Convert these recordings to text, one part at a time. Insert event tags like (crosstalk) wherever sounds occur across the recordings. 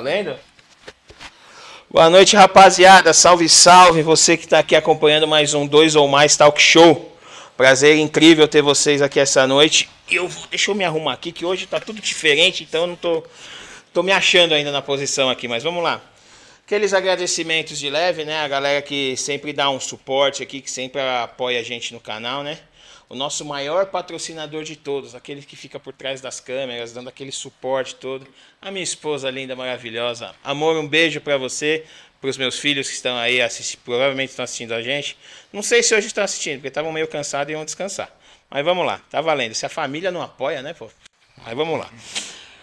Valendo? Boa noite, rapaziada. Salve, salve. Você que está aqui acompanhando mais um Dois ou Mais Talk Show. Prazer incrível ter vocês aqui essa noite. Eu vou, deixa eu me arrumar aqui, que hoje tá tudo diferente, então eu não tô, tô me achando ainda na posição aqui, mas vamos lá. Aqueles agradecimentos de leve, né? A galera que sempre dá um suporte aqui, que sempre apoia a gente no canal, né? O nosso maior patrocinador de todos, aquele que fica por trás das câmeras, dando aquele suporte todo, a minha esposa linda, maravilhosa. Amor, um beijo para você, para os meus filhos que estão aí assistindo, provavelmente estão assistindo a gente. Não sei se hoje estão assistindo, porque estavam meio cansados e iam descansar. Mas vamos lá, tá valendo. Se a família não apoia, né, pô? Mas vamos lá.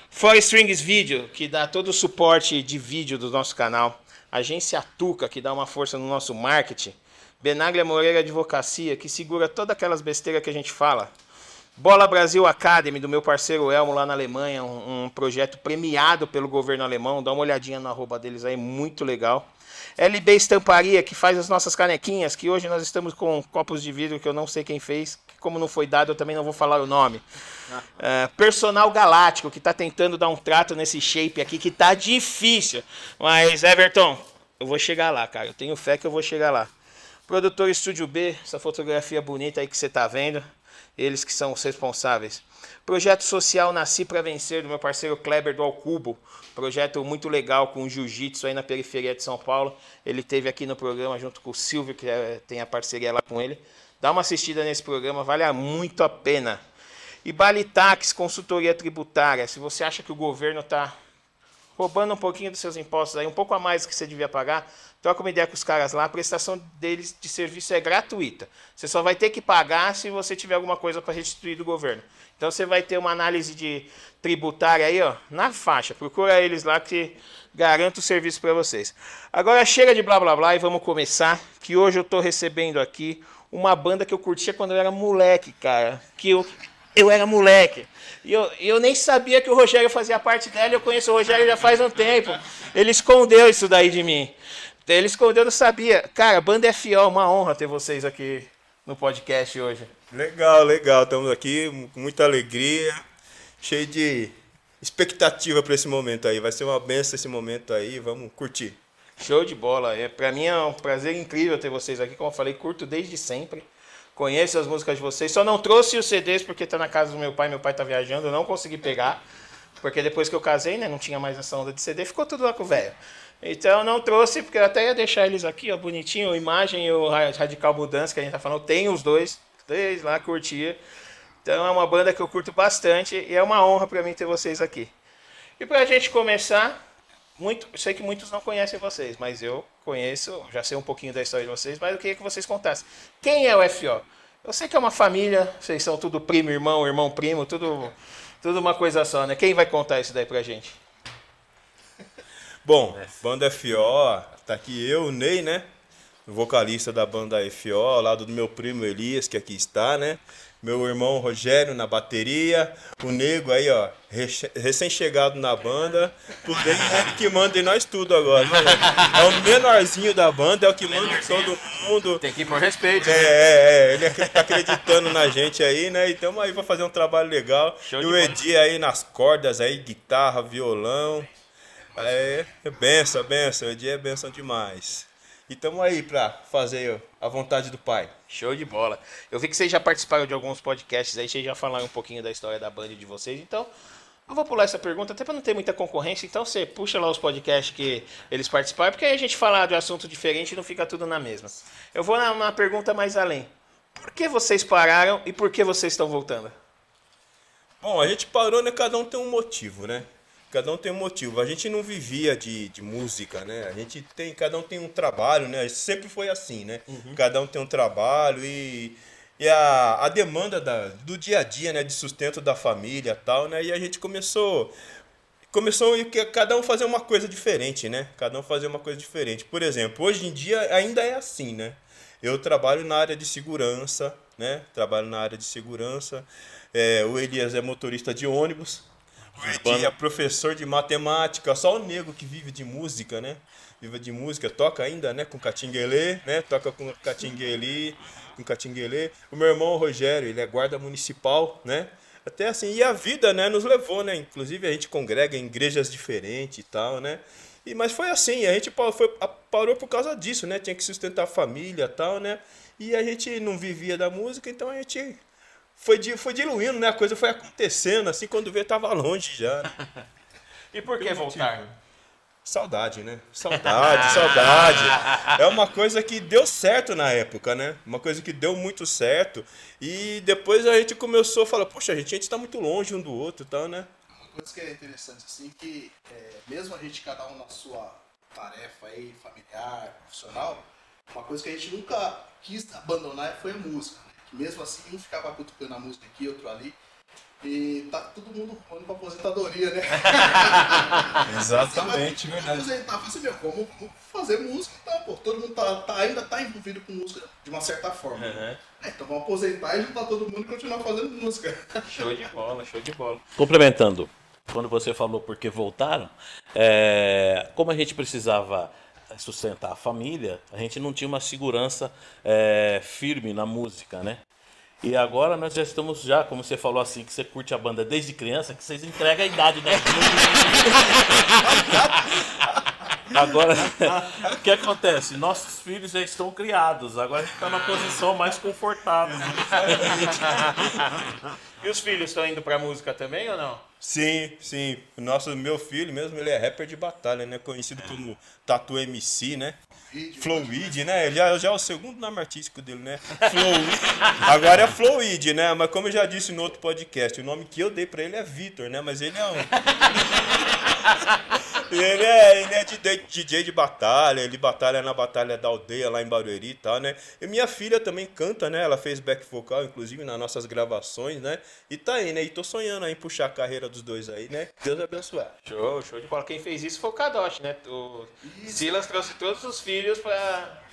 For Strings Video, que dá todo o suporte de vídeo do nosso canal. Agência Tuca, que dá uma força no nosso marketing. Benaglia Moreira Advocacia, que segura todas aquelas besteiras que a gente fala. Bola Brasil Academy, do meu parceiro Elmo lá na Alemanha, um, um, projeto premiado pelo governo alemão. Dá uma olhadinha na arroba deles aí, muito legal. LB Estamparia, que faz as nossas canequinhas, que hoje nós estamos com copos de vidro que eu não sei quem fez, que como não foi dado eu também não vou falar o nome. Uh, (laughs) Personal Galáctico, que está tentando dar um trato nesse shape aqui, que tá difícil. Mas, Everton, eu vou chegar lá, cara. Eu tenho fé que eu vou chegar lá. Produtor Estúdio B, essa fotografia bonita aí que você está vendo. Eles que são os responsáveis. Projeto social Nasci para Vencer, do meu parceiro Kleber do Alcubo. Projeto muito legal com jiu-jitsu aí na periferia de São Paulo. Ele teve aqui no programa junto com o Silvio, que é, tem a parceria lá com ele. Dá uma assistida nesse programa, vale muito a pena. E Balitax, consultoria tributária. Se você acha que o governo está roubando um pouquinho dos seus impostos aí, um pouco a mais que você devia pagar, troca uma ideia com os caras lá, a prestação deles de serviço é gratuita. Você só vai ter que pagar se você tiver alguma coisa para restituir do governo. Então você vai ter uma análise de tributária aí, ó, na faixa. Procura eles lá que garanto o serviço para vocês. Agora chega de blá blá blá e vamos começar, que hoje eu estou recebendo aqui uma banda que eu curtia quando eu era moleque, cara, que eu eu era moleque. E eu, eu nem sabia que o Rogério fazia parte dela. Eu conheço o Rogério já faz um tempo. Ele escondeu isso daí de mim. Ele escondeu, eu não sabia. Cara, Banda FO, uma honra ter vocês aqui no podcast hoje. Legal, legal. Estamos aqui com muita alegria, cheio de expectativa para esse momento aí. Vai ser uma benção esse momento aí. Vamos curtir. Show de bola. É, para mim é um prazer incrível ter vocês aqui. Como eu falei, curto desde sempre. Conheço as músicas de vocês. Só não trouxe os CDs porque está na casa do meu pai. Meu pai está viajando. Eu não consegui pegar. Porque depois que eu casei, né, não tinha mais essa onda de CD. Ficou tudo lá com o velho. Então não trouxe, porque eu até ia deixar eles aqui, ó, bonitinho. Imagem e o Radical Mudança, que a gente tá falando. Tem os dois. Dois lá, curtia. Então é uma banda que eu curto bastante. E é uma honra para mim ter vocês aqui. E para a gente começar, muito, sei que muitos não conhecem vocês, mas eu conheço, já sei um pouquinho da história de vocês, mas eu queria que vocês contassem. Quem é o FO? Eu sei que é uma família, vocês são tudo primo, irmão, irmão, primo, tudo, tudo uma coisa só, né? Quem vai contar isso daí pra gente? Bom, banda FO, tá aqui eu, o Ney, né? vocalista da banda FO, ao lado do meu primo Elias, que aqui está, né? Meu irmão Rogério na bateria, o Nego aí, ó, recém-chegado na banda, porém é que manda em nós tudo agora. Né? É o menorzinho da banda, é o que manda em todo mundo. Tem que ir por respeito. É, né? é, é, ele tá acreditando na gente aí, né? Então aí vai fazer um trabalho legal. Show e o Edi aí nas cordas aí, guitarra, violão. É, é benção, benção. O Edi é benção demais. E estamos aí para fazer a vontade do Pai. Show de bola. Eu vi que vocês já participaram de alguns podcasts aí, vocês já falaram um pouquinho da história da banda de vocês, então eu vou pular essa pergunta, até para não ter muita concorrência, então você puxa lá os podcasts que eles participaram, porque aí a gente falar de um assunto diferente e não fica tudo na mesma. Eu vou na pergunta mais além. Por que vocês pararam e por que vocês estão voltando? Bom, a gente parou, né? Cada um tem um motivo, né? Cada um tem um motivo. A gente não vivia de, de música, né? A gente tem, cada um tem um trabalho, né? Sempre foi assim, né? Uhum. Cada um tem um trabalho e, e a, a demanda da, do dia a dia, né? De sustento da família tal, né? E a gente começou começou a cada um fazer uma coisa diferente, né? Cada um fazer uma coisa diferente. Por exemplo, hoje em dia ainda é assim, né? Eu trabalho na área de segurança, né? Trabalho na área de segurança. É, o Elias é motorista de ônibus, Edi é professor de matemática, só o nego que vive de música, né? Vive de música, toca ainda, né? Com Catinguelê, né? Toca com Catinguelê, com Catinguelê. O meu irmão Rogério, ele é guarda municipal, né? Até assim, e a vida, né, nos levou, né? Inclusive a gente congrega em igrejas diferentes e tal, né? E, mas foi assim, a gente foi, parou por causa disso, né? Tinha que sustentar a família e tal, né? E a gente não vivia da música, então a gente foi, foi diluindo, né? A coisa foi acontecendo, assim, quando veio tava longe já. (laughs) e por que voltar? Saudade, né? Saudade, (laughs) saudade. É uma coisa que deu certo na época, né? Uma coisa que deu muito certo. E depois a gente começou a falar, poxa, a gente, a gente tá muito longe um do outro e tal, né? Uma coisa que é interessante, assim, que é, mesmo a gente, cada um na sua tarefa aí, familiar, profissional, uma coisa que a gente nunca quis abandonar foi a música. Mesmo assim, um ficava cutucando a música aqui, outro ali. E tá todo mundo falando pra aposentadoria, né? (laughs) Exatamente, verdade. Aposentar, assim, meu, vamos, fazer música então, pô. Todo mundo tá, tá, ainda tá envolvido com música de uma certa forma. Uhum. É, então vamos aposentar e juntar todo mundo e continuar fazendo música. (laughs) Show de bola, show de bola. Complementando, quando você falou porque voltaram, é, como a gente precisava sustentar a família, a gente não tinha uma segurança é, firme na música, né? E agora nós já estamos já, como você falou assim, que você curte a banda desde criança, que vocês entregam a idade da (laughs) Agora, o que acontece? Nossos filhos já estão criados, agora a gente está na posição mais confortável. (laughs) e os filhos estão indo para música também ou não? Sim, sim. Nosso, meu filho mesmo, ele é rapper de batalha, né? Conhecido como Tatu MC, né? Flowid, né? Ele já, já é o segundo nome artístico dele, né? Flowid. (laughs) Agora é Flowid, né? Mas como eu já disse no outro podcast, o nome que eu dei pra ele é Vitor, né? Mas ele é um. (laughs) ele é, ele é DJ, DJ de batalha, ele batalha na batalha da aldeia lá em Barueri e tal, né? E minha filha também canta, né? Ela fez back vocal, inclusive, nas nossas gravações, né? E tá aí, né? E tô sonhando aí em puxar a carreira dos dois aí, né? Deus abençoe. Show, show de bola. Quem fez isso foi o Kadosh, né? O Silas trouxe todos os filhos pra.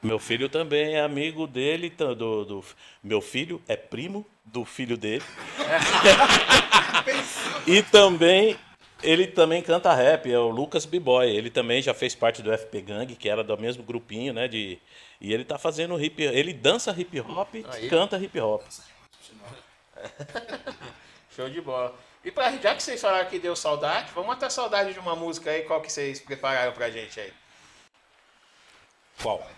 Meu filho também é amigo dele, do, do meu filho é primo do filho dele. (laughs) (laughs) e também ele também canta rap, é o Lucas B-Boy. Ele também já fez parte do FP Gang, que era do mesmo grupinho, né? De, e ele tá fazendo hip Ele dança hip hop, Aí. canta hip hop. (laughs) Show de bola. E pra, já que vocês falaram que deu saudade, vamos matar saudade de uma música aí. Qual que vocês prepararam pra gente aí? Qual?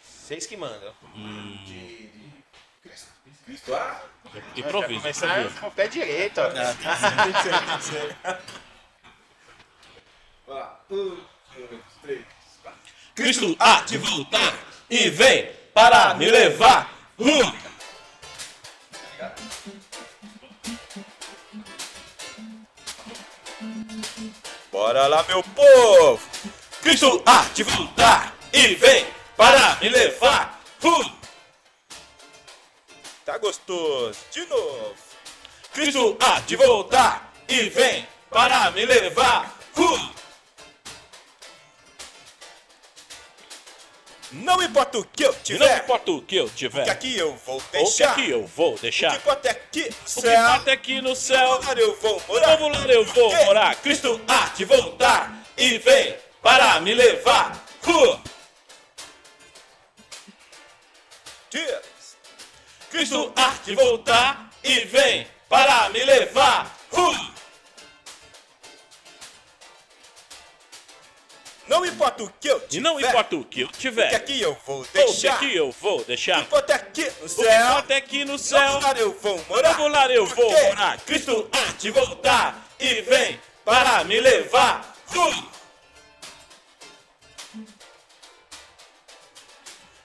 Vocês que mandam. Hum. De, de... Cristo, ah? Improviso. Começar com o pé direito, ó. tem que ser, tem que ser. Um, dois, três, quatro. Cristo há de voltar e vem para me levar. Uh! Bora lá, meu povo! Cristo há de voltar e vem para me levar. Uh! Tá gostoso. De novo. Cristo há de voltar e vem para me levar. Uh! Não importa o que eu tiver. Não importa o que eu tiver. O que aqui eu vou deixar. O que aqui eu vou deixar. O que importa é aqui no céu. O que importa é aqui no céu. No eu vou morar. No lar eu vou morar. Cristo há de voltar e vem para me levar. Uh! Yeah. Cristo há de voltar e vem para me levar. Uh! Não importa o que eu tiver. E não importa o que eu tiver. O que aqui eu vou deixar. O que aqui eu vou deixar. O que importa é aqui no céu. O que importa é aqui no céu. No eu vou morar. No lar eu vou morar. Cristo há de voltar e vem para me levar. Uh!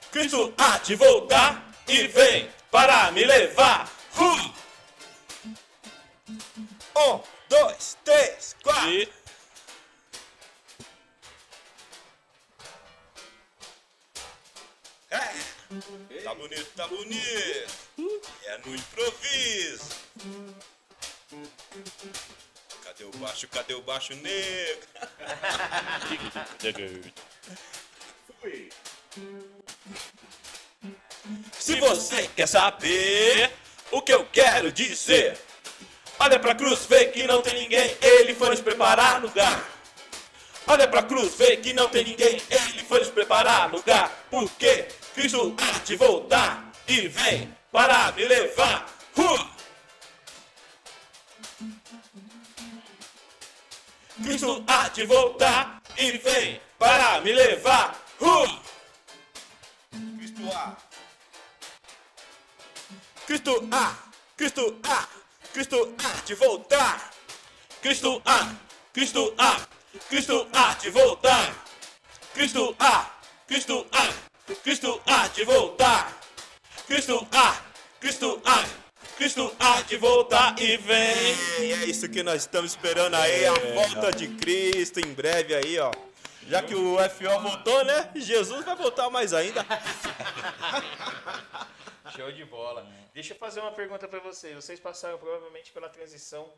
Cristo há de voltar e vem para me levar. Um, dois, três, quatro. E... É. Tá bonito, tá bonito. É no improviso. Cadê o baixo? Cadê o baixo negro? (laughs) Fui. Se você quer saber o que eu quero dizer, olha pra cruz, vê que não tem ninguém, ele foi nos preparar lugar. Olha pra cruz, vê que não tem ninguém, ele foi nos preparar lugar. Porque Cristo há de voltar e vem para me levar. Uh! Cristo há de voltar e vem para me levar. Uh! Cristo há Cristo A. Cristo A. Cristo há de voltar. Cristo há, Cristo há, Cristo há de voltar. Cristo há, Cristo há, Cristo há de voltar. Cristo há, Cristo há, Cristo há de voltar e vem. E é isso que nós estamos esperando aí, a volta de Cristo em breve aí, ó. Já que o FO voltou, né? Jesus vai voltar mais ainda. (laughs) Show de bola. Deixa eu fazer uma pergunta para vocês. Vocês passaram provavelmente pela transição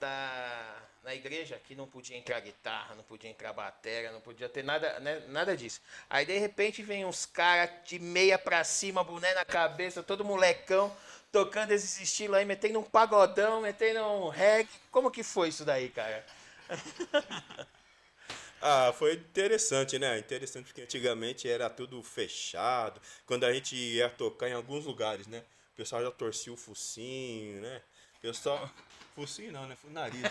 da na igreja que não podia entrar guitarra, não podia entrar bateria, não podia ter nada, né, nada disso. Aí de repente vem uns caras de meia pra cima, boné na cabeça, todo molecão tocando esses estilos aí, metendo um pagodão, metendo um reggae. Como que foi isso daí, cara? (laughs) Ah, foi interessante, né? Interessante porque antigamente era tudo fechado. Quando a gente ia tocar em alguns lugares, né? O pessoal já torcia o focinho, né? O pessoal. Focinho não, né? Foi o nariz, né?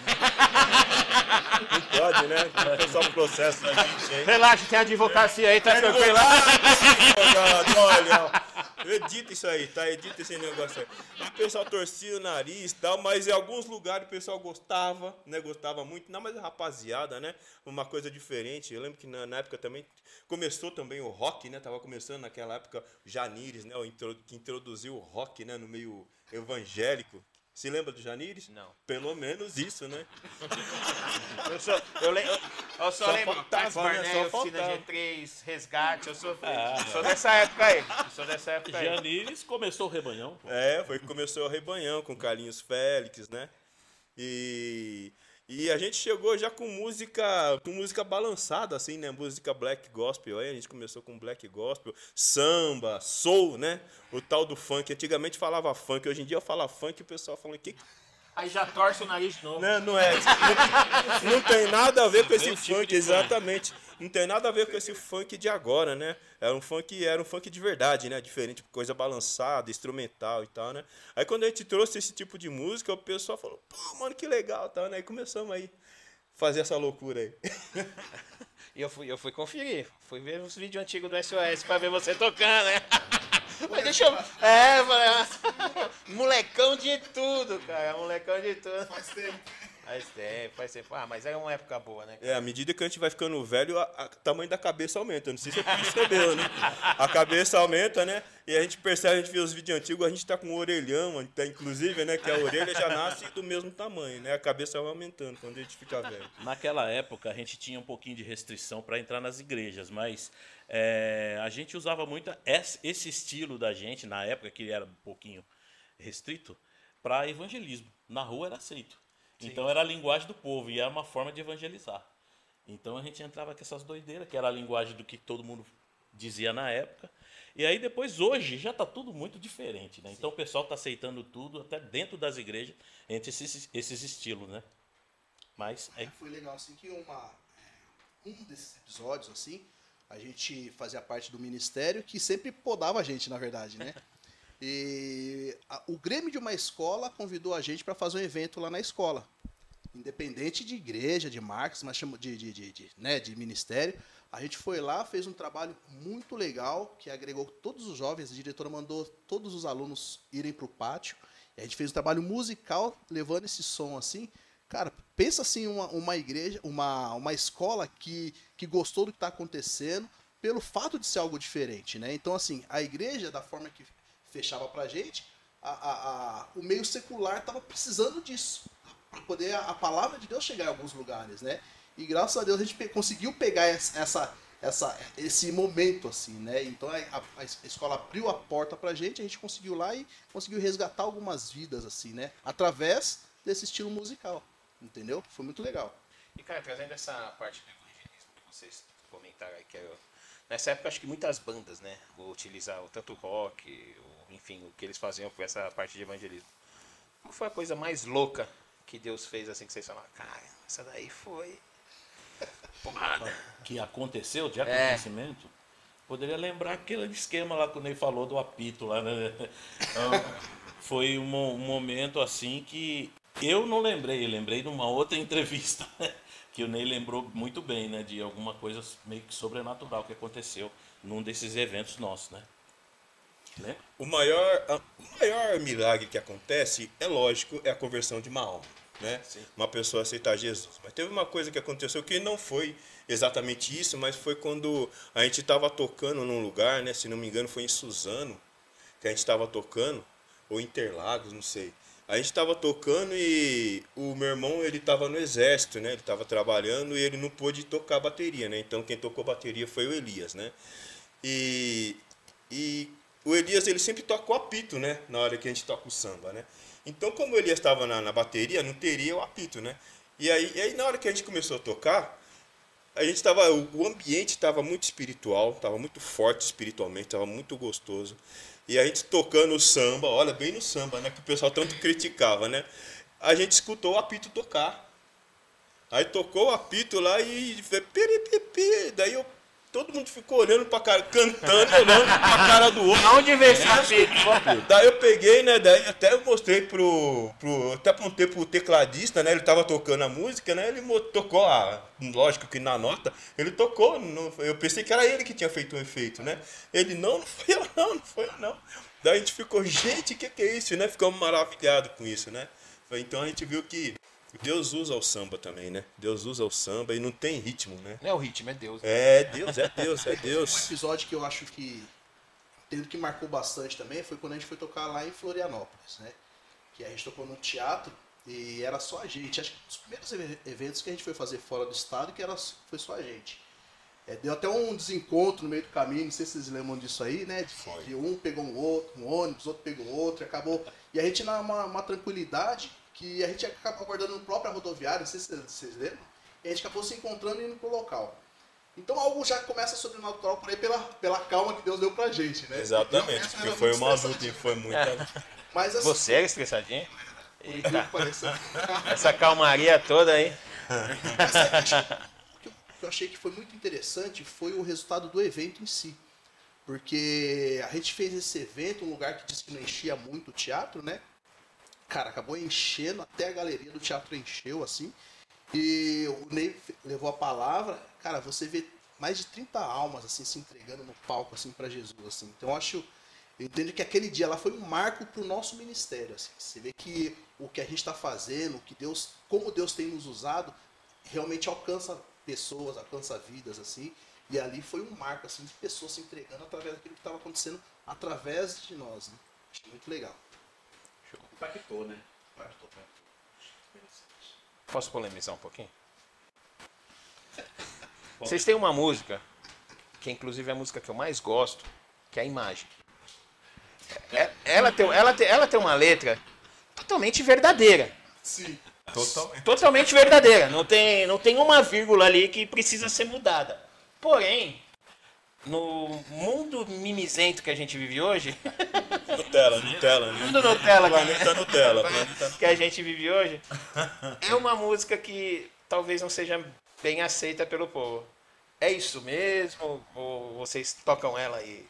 Não pode, né? O pessoal processa a gente aí. Relaxa, tem advocacia aí, tá tranquilo. Advogado, olha, edita isso aí, tá? Edita esse negócio aí. O pessoal torcia o nariz e tal, mas em alguns lugares o pessoal gostava, né? Gostava muito. Não, mas a rapaziada, né? Uma coisa diferente. Eu lembro que na, na época também começou também o rock, né? Tava começando naquela época o Janires, né? O intro, que introduziu o rock, né? No meio evangélico. Se lembra do Janires? Não. Pelo menos isso, né? (laughs) Eu sou, eu, le, eu, eu só, Só lembro faltava, Tax né? Barnett, Só Oficina faltava. G3, Resgate, eu sou, Ah, sou dessa época aí. Sou dessa (laughs) época aí. Janires começou o rebanhão. pô. É, foi que começou o Rebanhão com Carlinhos Félix, né? E, e a gente chegou já com música, com música balançada, assim, né? Música black gospel. Aí a gente começou com black gospel, samba, soul, né? O tal do funk. Antigamente falava funk, hoje em dia eu falo funk e o pessoal fala, que Aí já torce o nariz de novo. não, não é. Não, não tem nada a ver com esse Mesmo tipo funk, funk. exatamente. Não tem nada a ver com esse funk de agora, né? Era um funk, era um funk de verdade, né? Diferente, coisa balançada, instrumental e tal, né? Aí quando a gente trouxe esse tipo de música, o pessoal falou, pô, mano, que legal, tal, né? Aí começamos aí fazer essa loucura aí. (laughs) E eu fui, eu fui conferir. Fui ver os vídeos antigos do SOS pra ver você tocando, né? (laughs) Mas deixa eu. É, eu falei, (laughs) molecão de tudo, cara. Molecão de tudo. Faz tempo. Faz tempo, faz tempo. Ah, mas era uma época boa, né? É, à medida que a gente vai ficando velho, o tamanho da cabeça aumenta. Não sei se você percebeu, né? A cabeça aumenta, né? E a gente percebe, a gente vê os vídeos antigos, a gente tá com um orelhão, tá, inclusive, né? Que a orelha já nasce do mesmo tamanho, né? A cabeça vai aumentando quando a gente fica velho. Naquela época a gente tinha um pouquinho de restrição para entrar nas igrejas, mas é, a gente usava muito esse esse estilo da gente, na época que era um pouquinho restrito, para evangelismo. Na rua era aceito. Então era a linguagem do povo e era uma forma de evangelizar. Então a gente entrava com essas doideiras, que era a linguagem do que todo mundo dizia na época. E aí depois, hoje, já está tudo muito diferente. Né? Então o pessoal está aceitando tudo, até dentro das igrejas, entre esses, esses estilos. Né? Mas é Foi legal assim que uma, é, um desses episódios assim, a gente fazia parte do ministério que sempre podava a gente, na verdade, né? (laughs) E a- o Grêmio de uma escola convidou a gente para fazer um evento lá na escola. Independente de igreja, de marcas, mas chama de, de, de, de, né, de ministério. A gente foi lá, fez um trabalho muito legal, que agregou todos os jovens. A diretora mandou todos os alunos irem para o pátio. E a gente fez um trabalho musical, levando esse som assim. Cara, pensa assim, uma, uma igreja, uma, uma escola que, que gostou do que está acontecendo, pelo fato de ser algo diferente, né? Então, assim, a igreja, da forma que fechava pra gente, a, a- o meio secular estava precisando disso, para poder a, palavra de Deus chegar em alguns lugares, né? E graças a Deus a gente pe- conseguiu pegar essa, essa, esse momento, assim, né? Então a, escola abriu a porta pra gente, a gente conseguiu lá e conseguiu resgatar algumas vidas, assim, né? Através desse estilo musical, entendeu? Foi muito legal. E, cara, trazendo essa parte do evangelismo que vocês comentaram aí, que eu... nessa época acho que muitas bandas, né, utilizavam tanto rock, o- enfim, o que eles faziam com essa parte de evangelismo. Qual foi a coisa mais louca que Deus fez assim que vocês falaram, cara, essa daí foi (laughs) porrada. que aconteceu de É. acontecimento, poderia lembrar aquele esquema lá que o Ney falou do apito lá, né? Então, foi um, um momento assim que Eu não lembrei, lembrei de uma outra (laughs) entrevista que o Ney lembrou muito bem, né? De alguma coisa meio que sobrenatural que aconteceu num desses eventos nossos, né? Lembra? O maior, a- o maior milagre que acontece, é lógico, é a conversão de uma alma. Né? Uma pessoa aceitar Jesus. Mas teve uma coisa que aconteceu que não foi exatamente isso, mas foi quando a gente estava tocando num lugar, né? se não me engano foi em Suzano, que a gente estava tocando, ou Interlagos, não sei. A gente estava tocando e o meu irmão ele estava no exército, né? Ele estava trabalhando e ele não pôde tocar bateria, né? Então quem tocou bateria foi o Elias, né? E, e o Elias ele sempre toca o apito, né? Na hora que a gente toca o samba, né? Então como o Elias estava na, na bateria, não teria o apito, né? E aí, e aí na hora que a gente começou a tocar, a gente tava, o ambiente estava muito espiritual, estava muito forte espiritualmente, estava muito gostoso. E a gente tocando o samba, olha, bem no samba, né? Que o pessoal tanto criticava, né? A gente escutou o apito tocar. Aí tocou o apito lá e. Daí eu, todo mundo ficou olhando pra cara, cantando, olhando pra cara do outro. Aonde vem esse apito? Daí eu peguei, né? Daí até eu mostrei pro. pro até apontei pro tecladista, né? Ele tava tocando a música, né? Ele tocou, a, lógico que na nota, ele tocou. não- eu pensei que era ele que tinha feito o efeito, né? Ele, não, não foi eu não, não foi eu não. Daí a gente ficou, gente, o que, que é isso, né? Ficamos maravilhados com isso, né? Então a gente viu que Deus usa o samba também, né? Deus usa o samba e não tem ritmo, né? Não é o ritmo, é Deus. É Deus, é Deus, é (laughs) Um Deus. episódio que eu acho que tendo que marcou bastante também foi quando a gente foi tocar lá em Florianópolis, né? Que a gente tocou no teatro e era só a gente. Acho que os primeiros eve- eventos que a gente foi fazer fora do estado que era, foi só a gente. É, deu até um desencontro no meio do caminho, não sei se vocês lembram disso aí, né? De, de um pegou um outro, um ônibus, outro pegou outro, e acabou. E a gente na uma, uma tranquilidade que a gente acabou aguardando no próprio rodoviária, não sei se vocês lembram, e a gente acabou se encontrando e indo pro local. Então algo já começa sobrenatural por aí pela, pela calma que Deus deu pra gente, né? Exatamente, porque era foi uma luta e foi muita. Mas assim, Você é estressadinho? Eita, (laughs) essa calmaria toda aí. o que eu- o que eu achei que foi muito interessante foi o resultado do evento em si. Porque a gente fez esse evento, um lugar que disse que não enchia muito o teatro, né? Cara, acabou enchendo, até a galeria do teatro encheu, assim. E o Ney levou a palavra. Cara, você vê mais de 30 almas, assim, se entregando no palco, assim, para Jesus, assim. Então, eu acho... Eu entendo que aquele dia lá foi um marco para o nosso ministério, assim. Você vê que o que a gente está fazendo, que Deus, como Deus tem nos usado, realmente alcança pessoas, alcança vidas, assim. E ali foi um marco, assim, de pessoas se entregando através daquilo que estava acontecendo através de nós, né? Achei muito legal. Impactou, né? Impactou, impactou. Posso polemizar um pouquinho? (laughs) Vocês têm uma música, que inclusive é a música que eu mais gosto, que é a imagem. É- Ela tem, ela, tem, ela tem uma letra totalmente verdadeira. Sim. Totalmente. Totalmente verdadeira. Não tem, não tem uma vírgula ali que precisa ser mudada. Porém, no mundo mimizento que a gente vive hoje, Nutella, Nutella, né? mundo Nutella que, Planeta Nutella, planeta (laughs) que a gente vive hoje, é uma música que talvez não seja bem aceita pelo povo. É isso mesmo? Ou vocês tocam ela e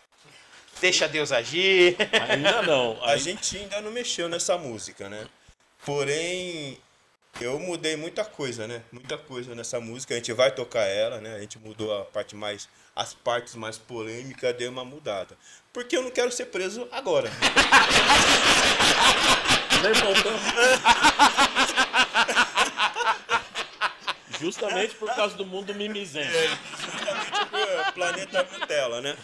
deixa Deus agir? Ainda não. A gente ainda não mexeu nessa música, né? Porém, eu mudei muita coisa, né? Muita coisa nessa música. A gente vai tocar ela, né? A gente mudou a parte mais. As partes mais polêmicas deu uma mudada. Porque eu não quero ser preso agora. (laughs) Nem voltamos. (laughs) Justamente por causa do mundo mimizento. Planeta Nutella, né?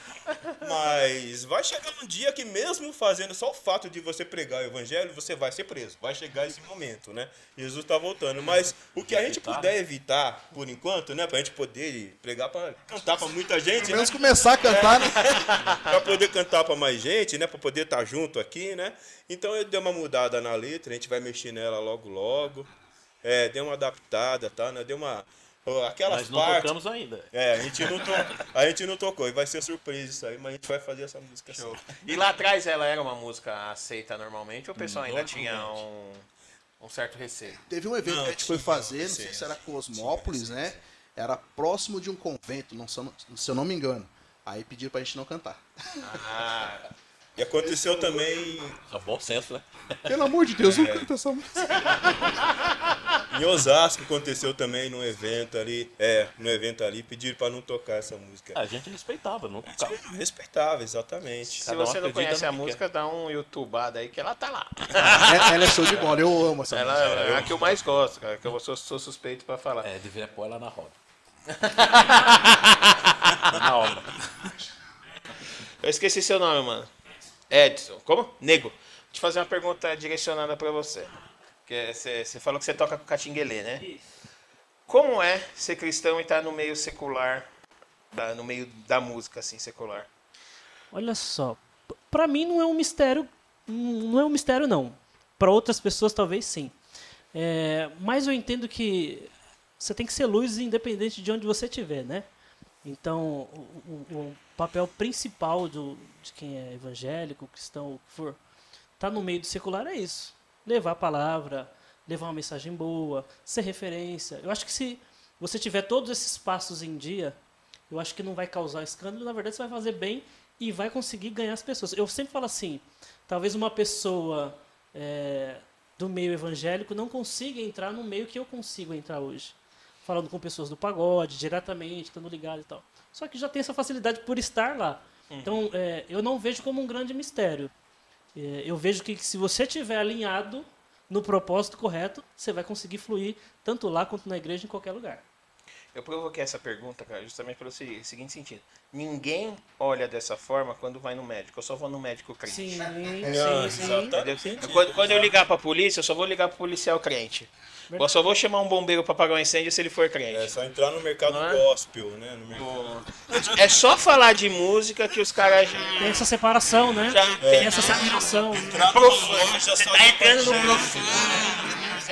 Mas vai chegar um dia que mesmo fazendo só o fato de você pregar o evangelho, você vai ser preso. Vai chegar esse momento, né? Jesus tá voltando. Mas o que a gente puder evitar, por enquanto, né? Pra gente poder pregar pra cantar pra muita gente, Pelo né? menos começar a cantar, né? (laughs) pra poder cantar pra mais gente, né? Pra poder estar junto aqui, né? Então eu dei uma mudada na letra, a gente vai mexer nela logo logo. É, deu uma adaptada, tá? Né? Deu uma. Aquelas Mas não partes. tocamos ainda. É, a gente, não to... a gente não tocou, e vai ser surpresa isso aí, mas a gente vai fazer essa música assim. E lá atrás ela era uma música aceita normalmente ou o pessoal ainda tinha um, um certo receio? Teve um evento Não, que a gente foi tinha, fazer, não sei se era Cosmópolis, né? Era próximo de um convento, não, se eu não- se eu não me engano. Aí pediram pra gente não cantar. Ah, (laughs) E aconteceu também É bom senso, né? Pelo amor de Deus, não canta essa música. (laughs) em Osasco, aconteceu também num evento ali. É, no evento ali, pediram pra não tocar essa música. A gente respeitava, não tocava. Respeitava, exatamente. Se Cada um você não acredita conhece a música, dá um youtubado aí que ela tá lá. (laughs) É- ela é show de bola, eu amo essa Ela música. é a que eu mais gosto, cara, que eu sou, sou suspeito pra falar. É, deveria pôr ela na roda. (laughs) na hora. Eu esqueci seu nome, mano. Edson. Como? Nego. Deixa eu fazer uma pergunta direcionada pra você. Que Você você falou que você toca com catinguelê, né? Como é ser cristão e estar no meio secular, no meio da música, assim, secular? Olha só, p- pra mim não é um mistério, não é um mistério não. Pra outras pessoas talvez sim. É, mas eu entendo que você tem que ser luz independente de onde você estiver, né? Então, o, o- o papel principal do, de quem é evangélico, cristão, o que for, tá no meio do secular é isso. Levar a palavra, levar uma mensagem boa, ser referência. Eu acho que se você tiver todos esses passos em dia, eu acho que não vai causar escândalo, na verdade você vai fazer bem e vai conseguir ganhar as pessoas. Eu sempre falo assim, talvez uma pessoa é, do meio evangélico não consiga entrar no meio que eu consigo entrar hoje. Falando com pessoas do pagode, diretamente, estando ligado e tal. Só que já tem essa facilidade por estar lá. Então, é, eu não vejo como um grande mistério. É, eu vejo que se você estiver alinhado no propósito correto, você vai conseguir fluir tanto lá quanto na igreja, em qualquer lugar. Eu provoquei essa pergunta, cara, justamente pelo se- seguinte sentido. Ninguém olha dessa forma quando vai no médico. Eu só vou no médico crente. Sim, (laughs) sim, sim. Entendeu? Quando, quando eu ligar pra polícia, eu só vou ligar pro policial crente. Eu só vou chamar um bombeiro pra apagar um incêndio se ele for É crente. só entrar no mercado é? gospel, né? No mercado... É só falar de música que os caras já. Tem essa separação, né? Já Tem essa separação. Entrar só Tá entrando no profundo.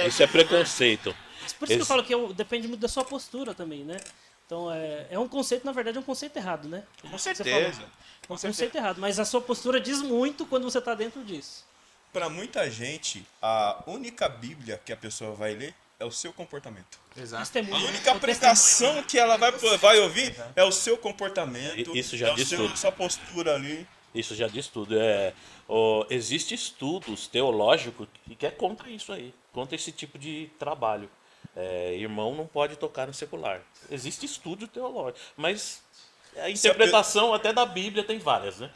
Isso é preconceito. Por isso que eu falo que eu- depende muito da sua postura também, né? Então, é, é um conceito, na verdade, é um conceito errado, né? Com Você certeza. falou. É um conceito errado, mas a sua postura diz muito quando você está dentro disso. Pra muita gente, a única Bíblia que a pessoa vai ler é o seu comportamento. Isso A é única pregação que ela vai, vai ouvir é o seu comportamento. Isso já é diz seu, tudo. sua postura ali. Isso já diz tudo. É, ó, existe estudos teológicos que que é contra isso aí, contra esse tipo de trabalho. É, irmão não pode tocar no secular. Existe estudo teológico, mas a interpretação até da Bíblia tem várias, né?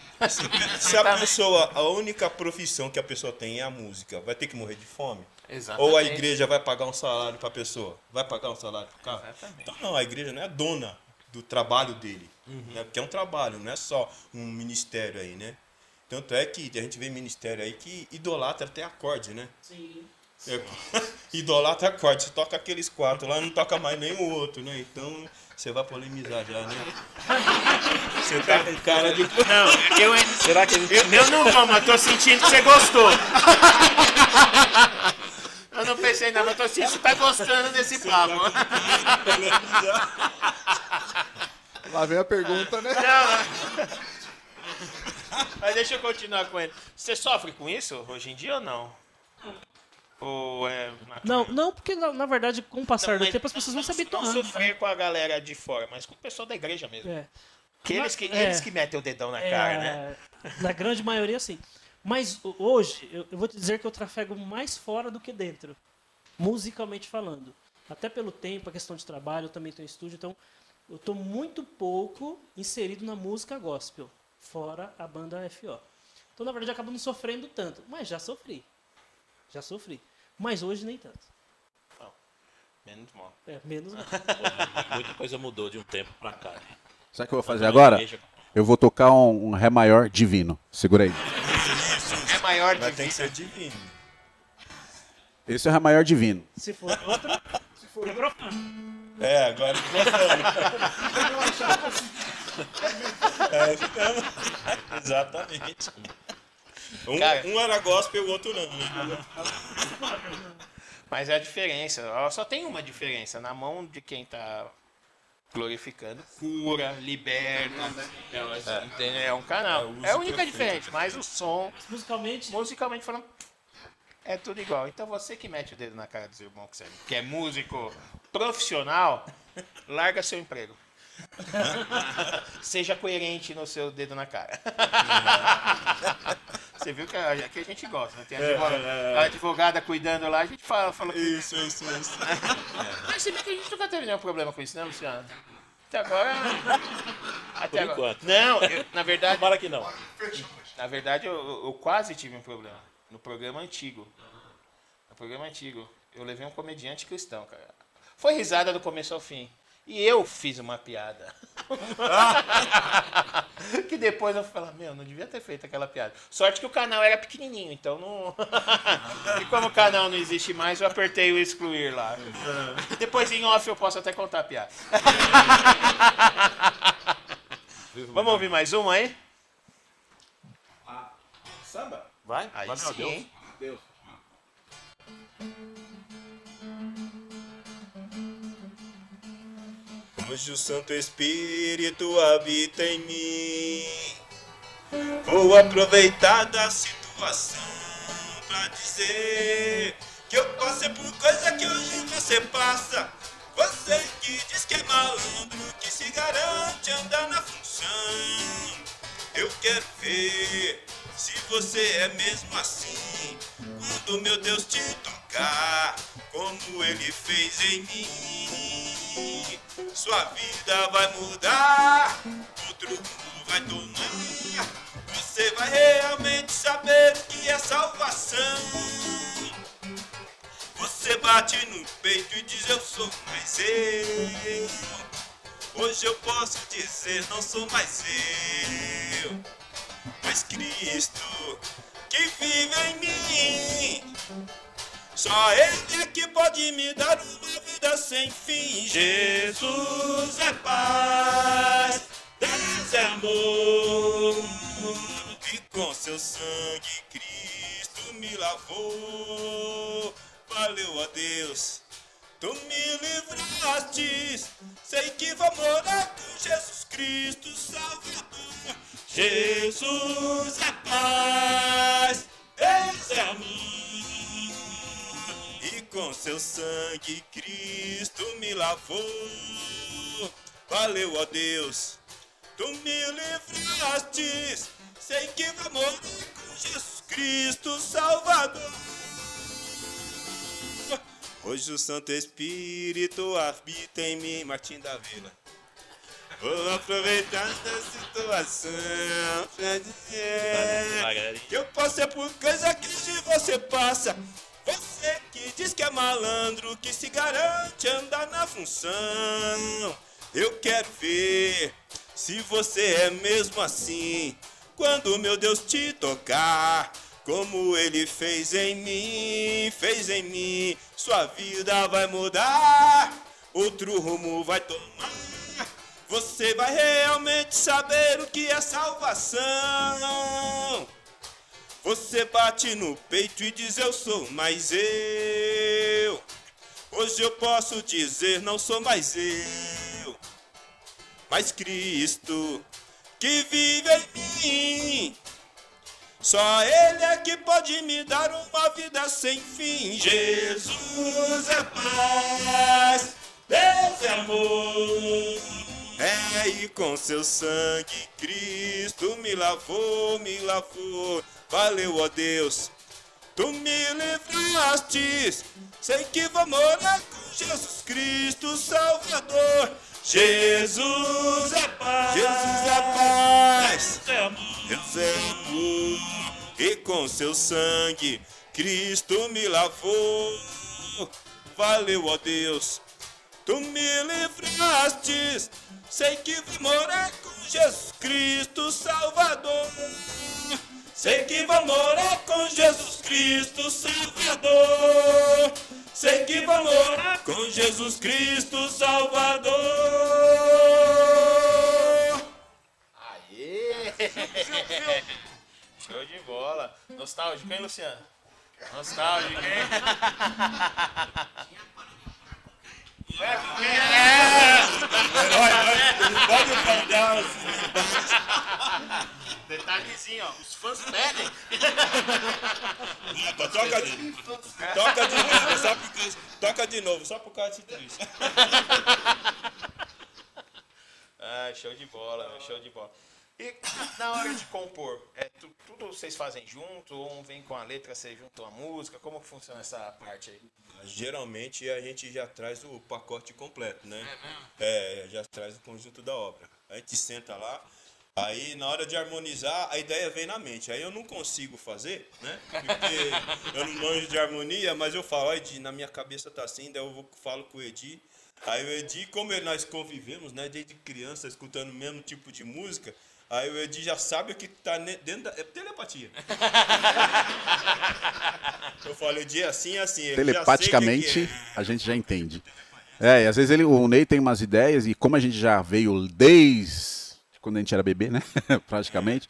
Se a pessoa, a única profissão que a pessoa tem é a música, vai ter que morrer de fome? Exatamente. Ou a igreja vai pagar um salário pra pessoa? Vai pagar um salário pro cara? Exatamente. Então não, a igreja não é dona do trabalho dele. Uhum. Né? Porque é um trabalho, não é só um ministério aí, né? Tanto é que a gente vê ministério aí que idolatra até acorde, né? Sim. É, (laughs) idolatra acorde. Você toca aqueles quatro lá, não toca mais nenhum outro, né? Então você vai polemizar já, né? (laughs) Você tá com cara de. Não, eu, Será que ele. eu não vou, mas tô sentindo que você gostou. Eu não pensei não, mas tô sentindo que você tá gostando desse papo. Lá vem a pergunta, né? Mas deixa eu continuar com ele. Você sofre com isso hoje em dia ou não? Ou é. Não, não, porque na, na verdade, com o passar do tempo, as pessoas vão se Não habituando. sofrer com a galera de fora, mas com o pessoal da igreja mesmo. É. Que eles, que, É. eles que metem o dedão na É, cara, né? Na grande maioria, sim. Mas hoje, eu, eu vou te dizer que eu trafego mais fora do que dentro, musicalmente falando. Até pelo tempo, a questão de trabalho, eu também tenho estúdio, então eu estou muito pouco inserido na música gospel, fora a banda FO. Então, na verdade, eu acabo não sofrendo tanto, mas já sofri. Já sofri. Mas hoje nem tanto. Menos mal. É, menos mal. (laughs) Muita coisa mudou de um tempo pra cá. Sabe o que eu vou fazer agora? Eu vou tocar um, um Ré maior divino. Segura aí. É maior Mas tem que ser divino. Esse é o Ré maior divino. Se for outro, se for. É, agora. (laughs) é, exatamente. Um, Cara. um era gospel e o outro não. né? Mas é a diferença. Ela só tem uma diferença. Na mão de quem tá glorificando, cura, liberta. É, entendeu? é um canal. uso É a única diferença. Mas o som, Musicalmente, musicalmente falando, é tudo igual. Então você que mete o dedo na cara dos irmãos que, você, que é músico profissional, larga seu emprego. (laughs) Seja coerente no seu dedo na cara. (laughs) Você viu que a, que a gente gosta, né? Tem a advogada, a advogada cuidando lá, a gente fala, fala Isso, isso, isso. (laughs) Mas se bem que a gente nunca teve nenhum problema com isso, né, Luciano? Até agora. Até Por agora. enquanto. Não, eu- na verdade. Tomara que não. Na verdade, eu, eu- eu quase tive um problema. No programa antigo. No programa antigo. Eu levei um comediante cristão, cara. Foi risada do começo ao fim. E eu fiz uma piada. (laughs) depois eu falei, meu, não devia ter feito aquela piada. Sorte que o canal era pequenininho, então não. (laughs) e como o canal não existe mais, eu apertei o excluir lá. Depois em off eu posso até contar a piada. Vamos ouvir mais uma aí? Samba? Vai? Aí vai, sim, Deus. hein? Hoje o Santo Espírito habita em mim. Vou aproveitar da situação pra dizer que eu passei por coisa que hoje você passa. Você que diz que é malandro, que se garante andar na função. Eu quero ver se você é mesmo assim. Quando meu Deus te tocar, como ele fez em mim. Sua vida vai mudar, outro rumo vai tomar. Você vai realmente saber que é salvação. Você bate no peito e diz eu sou mais eu. Hoje eu posso dizer não sou mais eu, mas Cristo que vive em mim. Só Ele é que pode me dar uma vida sem fim. Jesus é paz, Deus é amor. E com seu sangue Cristo me lavou. Valeu a Deus. Tu me livraste, sei que vou morar com Jesus Cristo Salvador. Jesus é paz, Deus é amor. E com seu sangue Cristo me lavou. Valeu a Deus, tu me livraste, sei que vou morar com Jesus Cristo Salvador. Hoje o Santo Espírito habita em mim, Martim da Vila. Vou aproveitar da situação pra dizer que eu passei por coisa que se você passa. Você que diz que é malandro, que se garante andar na função. Eu quero ver se você é mesmo assim. Quando meu Deus te tocar, como ele fez em mim, fez em mim, sua vida vai mudar, outro rumo vai tomar. Você vai realmente saber o que é salvação. Você bate no peito e diz eu sou mais eu. Hoje eu posso dizer não sou mais eu, mas Cristo que vive em mim. Só Ele é que pode me dar uma vida sem fim. Jesus é paz, Deus é amor. É, e com seu sangue Cristo me lavou, me lavou. Valeu, ó Deus. Tu me livraste, sei que vou morar com Jesus Cristo Salvador. Jesus é paz, Jesus é paz, Deus é amor, e com seu sangue Cristo me lavou. Valeu, ó Deus, tu me livraste, sei que vou morar com Jesus Cristo Salvador. Sei que vou morar com Jesus Cristo Salvador. Sei que vou morar com Jesus Cristo Salvador. Aê! Show de bola. Nostálgico, hein, Luciano? Nostálgico, hein? (laughs) É, porque- Pode pegar os Detalhezinho, ó. Os fãs pedem. Toca de, toca de novo, só porque, toca de novo, só por causa disso. Ah, show de bola, show de bola. E na hora de compor, é tu- tudo vocês fazem junto? Ou um vem com a letra, você junta a música? Como que funciona essa parte aí? Geralmente a gente já traz o pacote completo, né? É, já traz o conjunto da obra. A gente senta lá, aí na hora de harmonizar, a ideia vem na mente. Aí eu não consigo fazer, né? Porque (laughs) eu não manjo de harmonia, mas eu falo, ó, Edi, na minha cabeça tá assim, daí eu vou, falo com o Edi. Aí o Edi, como nós convivemos, né, desde criança, escutando o mesmo tipo de música, aí o Edi já sabe o que tá dentro da. É telepatia. (laughs) Eu falo, Edi, é assim, é assim. que Telepaticamente, é. a gente já entende. É, e às vezes ele, o Ney tem umas ideias, e como a gente já veio desde quando a gente era bebê, né? (laughs) Praticamente,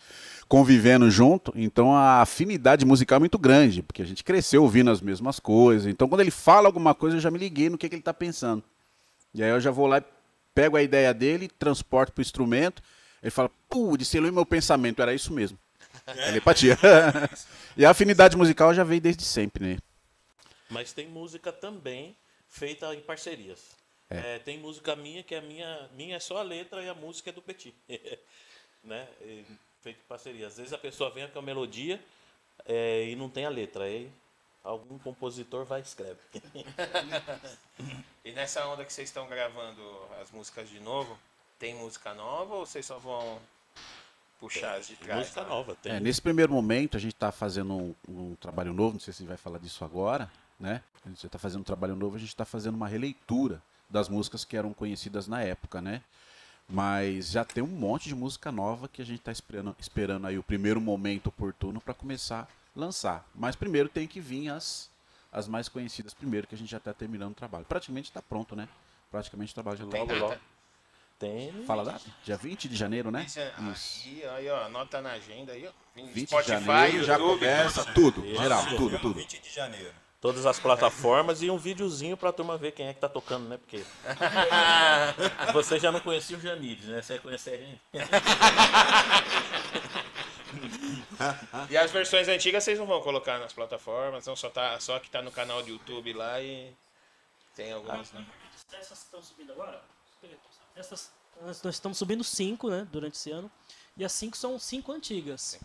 convivendo junto, então a afinidade musical é muito grande, porque a gente cresceu ouvindo as mesmas coisas. Então quando ele fala alguma coisa, eu já me liguei no que, que ele está pensando. E aí eu já vou lá e pego a ideia dele, transporto pro instrumento. Ele fala, pô, ele meu pensamento, era isso mesmo. Telepatia. (laughs) e a afinidade musical já veio desde sempre, né? Mas tem música também feita em parcerias. É, tem música minha que é minha, minha é só a letra e a música é do Petit. (laughs) né? E, feito em parceria. Às vezes a pessoa vem com a melodia é, e não tem a letra. Aí algum compositor vai e escreve. (laughs) E nessa onda que vocês estão gravando as músicas de novo, tem música nova ou vocês só vão puxar as de trás? música nova. Tem É, nesse primeiro momento, a gente está fazendo um, um trabalho novo, não sei se vai falar disso agora, né? A gente está fazendo um trabalho novo, a gente está fazendo uma releitura das músicas que eram conhecidas na época, né? Mas já tem um monte de música nova que a gente está esperando, esperando aí o primeiro momento oportuno para começar a lançar. Mas primeiro tem que vir as, as mais conhecidas primeiro, que a gente já está terminando o trabalho. Praticamente está pronto, né? Praticamente o trabalho já está logo. Tem. Fala data? Dia 20 de janeiro, né? Isso, Aí, aí, ó, anota na agenda aí, ó. 20 de Spotify, janeiro já YouTube, começa tudo, Isso. geral, tudo, tudo. 20 de janeiro. Todas as plataformas e um videozinho pra turma ver quem é que tá tocando, né? Porque. (laughs) Você já não conhecia o Janires, né? Você ia conhecer a gente. (laughs) E as versões antigas vocês não vão colocar nas plataformas, não só tá só que tá no canal do YouTube lá e tem algumas, né? Essas que estão subindo agora, essas, nós estamos subindo cinco, né, durante esse ano. E as cinco são cinco antigas.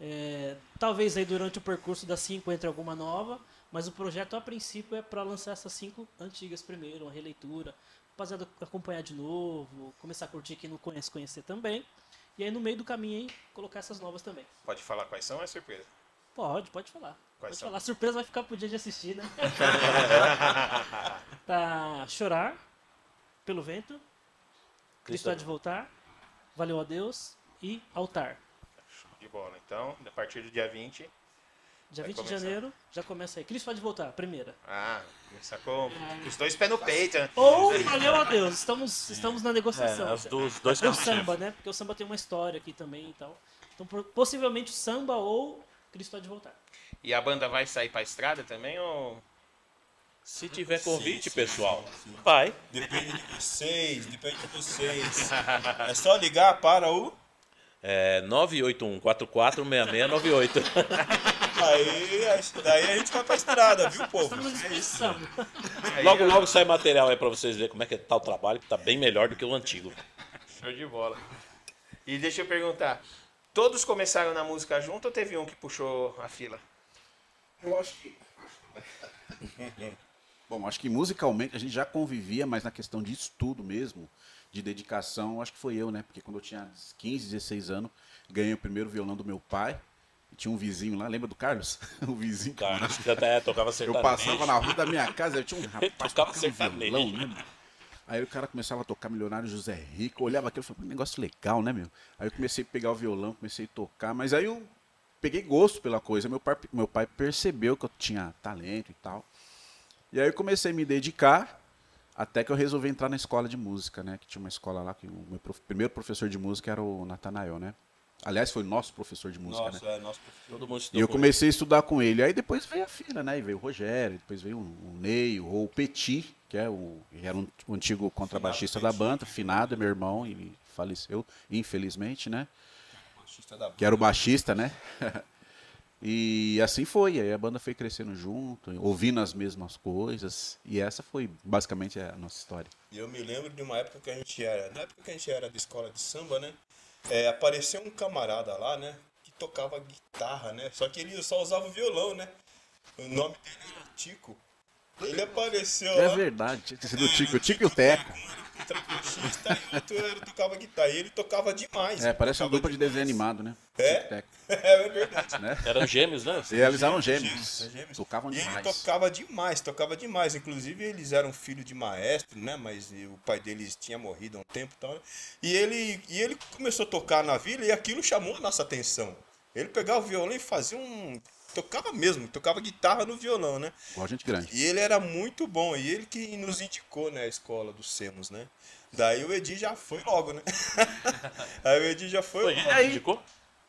É, talvez aí durante o percurso das cinco entre alguma nova, mas o projeto a princípio é para lançar essas cinco antigas primeiro, uma releitura, rapaziada acompanhar de novo, começar a curtir quem não conhece, conhecer também. E aí no meio do caminho aí, colocar essas novas também. Pode falar quais são, é surpresa. Pode, pode falar. Quais pode são? falar. A surpresa vai ficar pro dia de assistir, né? (laughs) tá Chorar, Pelo Vento, Cristo há de voltar, Valeu a Deus e Altar. De bola. Então, a partir do dia 20. Dia Vai 20 de começar. janeiro, já começa aí. Cristo há de voltar, primeira. Ah, sacou? Os dois pés no peito, né? Ou Valeu a Deus, estamos, estamos na negociação. É, dos dois E o samba, né? Porque o samba tem uma história aqui também e tal. Então, por- possivelmente o samba ou Cristo há de voltar. E a banda vai sair pra estrada também ou. Se tiver convite, Sim, sim, pessoal, sim, sim. vai. Depende de vocês, depende de vocês. É só ligar para o. É 981-446698. Aí, aí- daí a gente vai pra estrada, viu, povo? À disposição. logo, logo sai material aí pra vocês verem como é que tá o trabalho, que tá bem melhor do que o antigo. Show de bola. E deixa eu perguntar: todos começaram na música junto ou teve um que puxou a fila? Eu acho que. Bom, acho que musicalmente a gente já convivia, mas na questão de estudo mesmo, de dedicação, acho que foi eu, né? Porque quando eu tinha 15, 16 anos, ganhei o primeiro violão do meu pai. E tinha um vizinho lá, lembra do Carlos? (laughs) o vizinho. Carlos, que até tocava Eu sertanejo. passava na rua da minha casa, eu tinha um (laughs) rapaz Tocava sertanejo. violão, né? Aí o cara começava a tocar Milionário José Rico, eu olhava aquilo e "Que negócio legal, né, meu? Aí eu comecei a pegar o violão, comecei a tocar, mas aí eu peguei gosto pela coisa. Meu pai, meu pai percebeu que eu tinha talento e tal. E aí eu comecei a me dedicar, até que eu resolvi entrar na escola de música, né? Que tinha uma escola lá, que o meu prof- primeiro professor de música era o Natanael, né? Aliás, foi o nosso professor de música, né? Nossa, é nosso Todo mundo E eu comecei a estudar com ele. Aí depois veio a filha, né? E veio o Rogério, depois veio o Ney, o Petit, que é o, que era um, o antigo contrabaixista da banda, finado, meu irmão, ele faleceu, infelizmente, né? Que era o baixista, né? (laughs) e assim foi. Aí a banda foi crescendo junto, ouvindo as mesmas coisas. E essa foi basicamente a nossa história. Eu me lembro de uma época que a gente era. Na época que a gente era de escola de samba, né? é, apareceu um camarada lá, né? Que tocava guitarra, né? Só que ele só usava violão, né? O nome dele era Tico. Ele apareceu É lá. verdade, tinha que ser do Tico, o Tico e o Teco. Trampista e outro era, tocava guitarra. E ele tocava demais. É, parece uma dupla de desenho animado, né? É? Tico. (laughs) É, é verdade. Né? Eram gêmeos, né? E eles eram Gêmeos, gêmeos. gêmeos. Tocavam E ele demais. tocava demais, tocava demais. Inclusive, eles eram filho de maestro, né? Mas o pai deles tinha morrido há um tempo e tal. né? E ele, e ele começou a tocar na vila e aquilo chamou a nossa atenção. Ele pegava o violão e fazia um. Tocava mesmo, tocava guitarra no violão, né? Igual gente grande. E ele era muito bom. E ele que nos indicou, né, a escola do Semos, né? Daí o Edi já foi logo, né? (laughs) Aí o Edi já foi Foi, logo. ele indicou?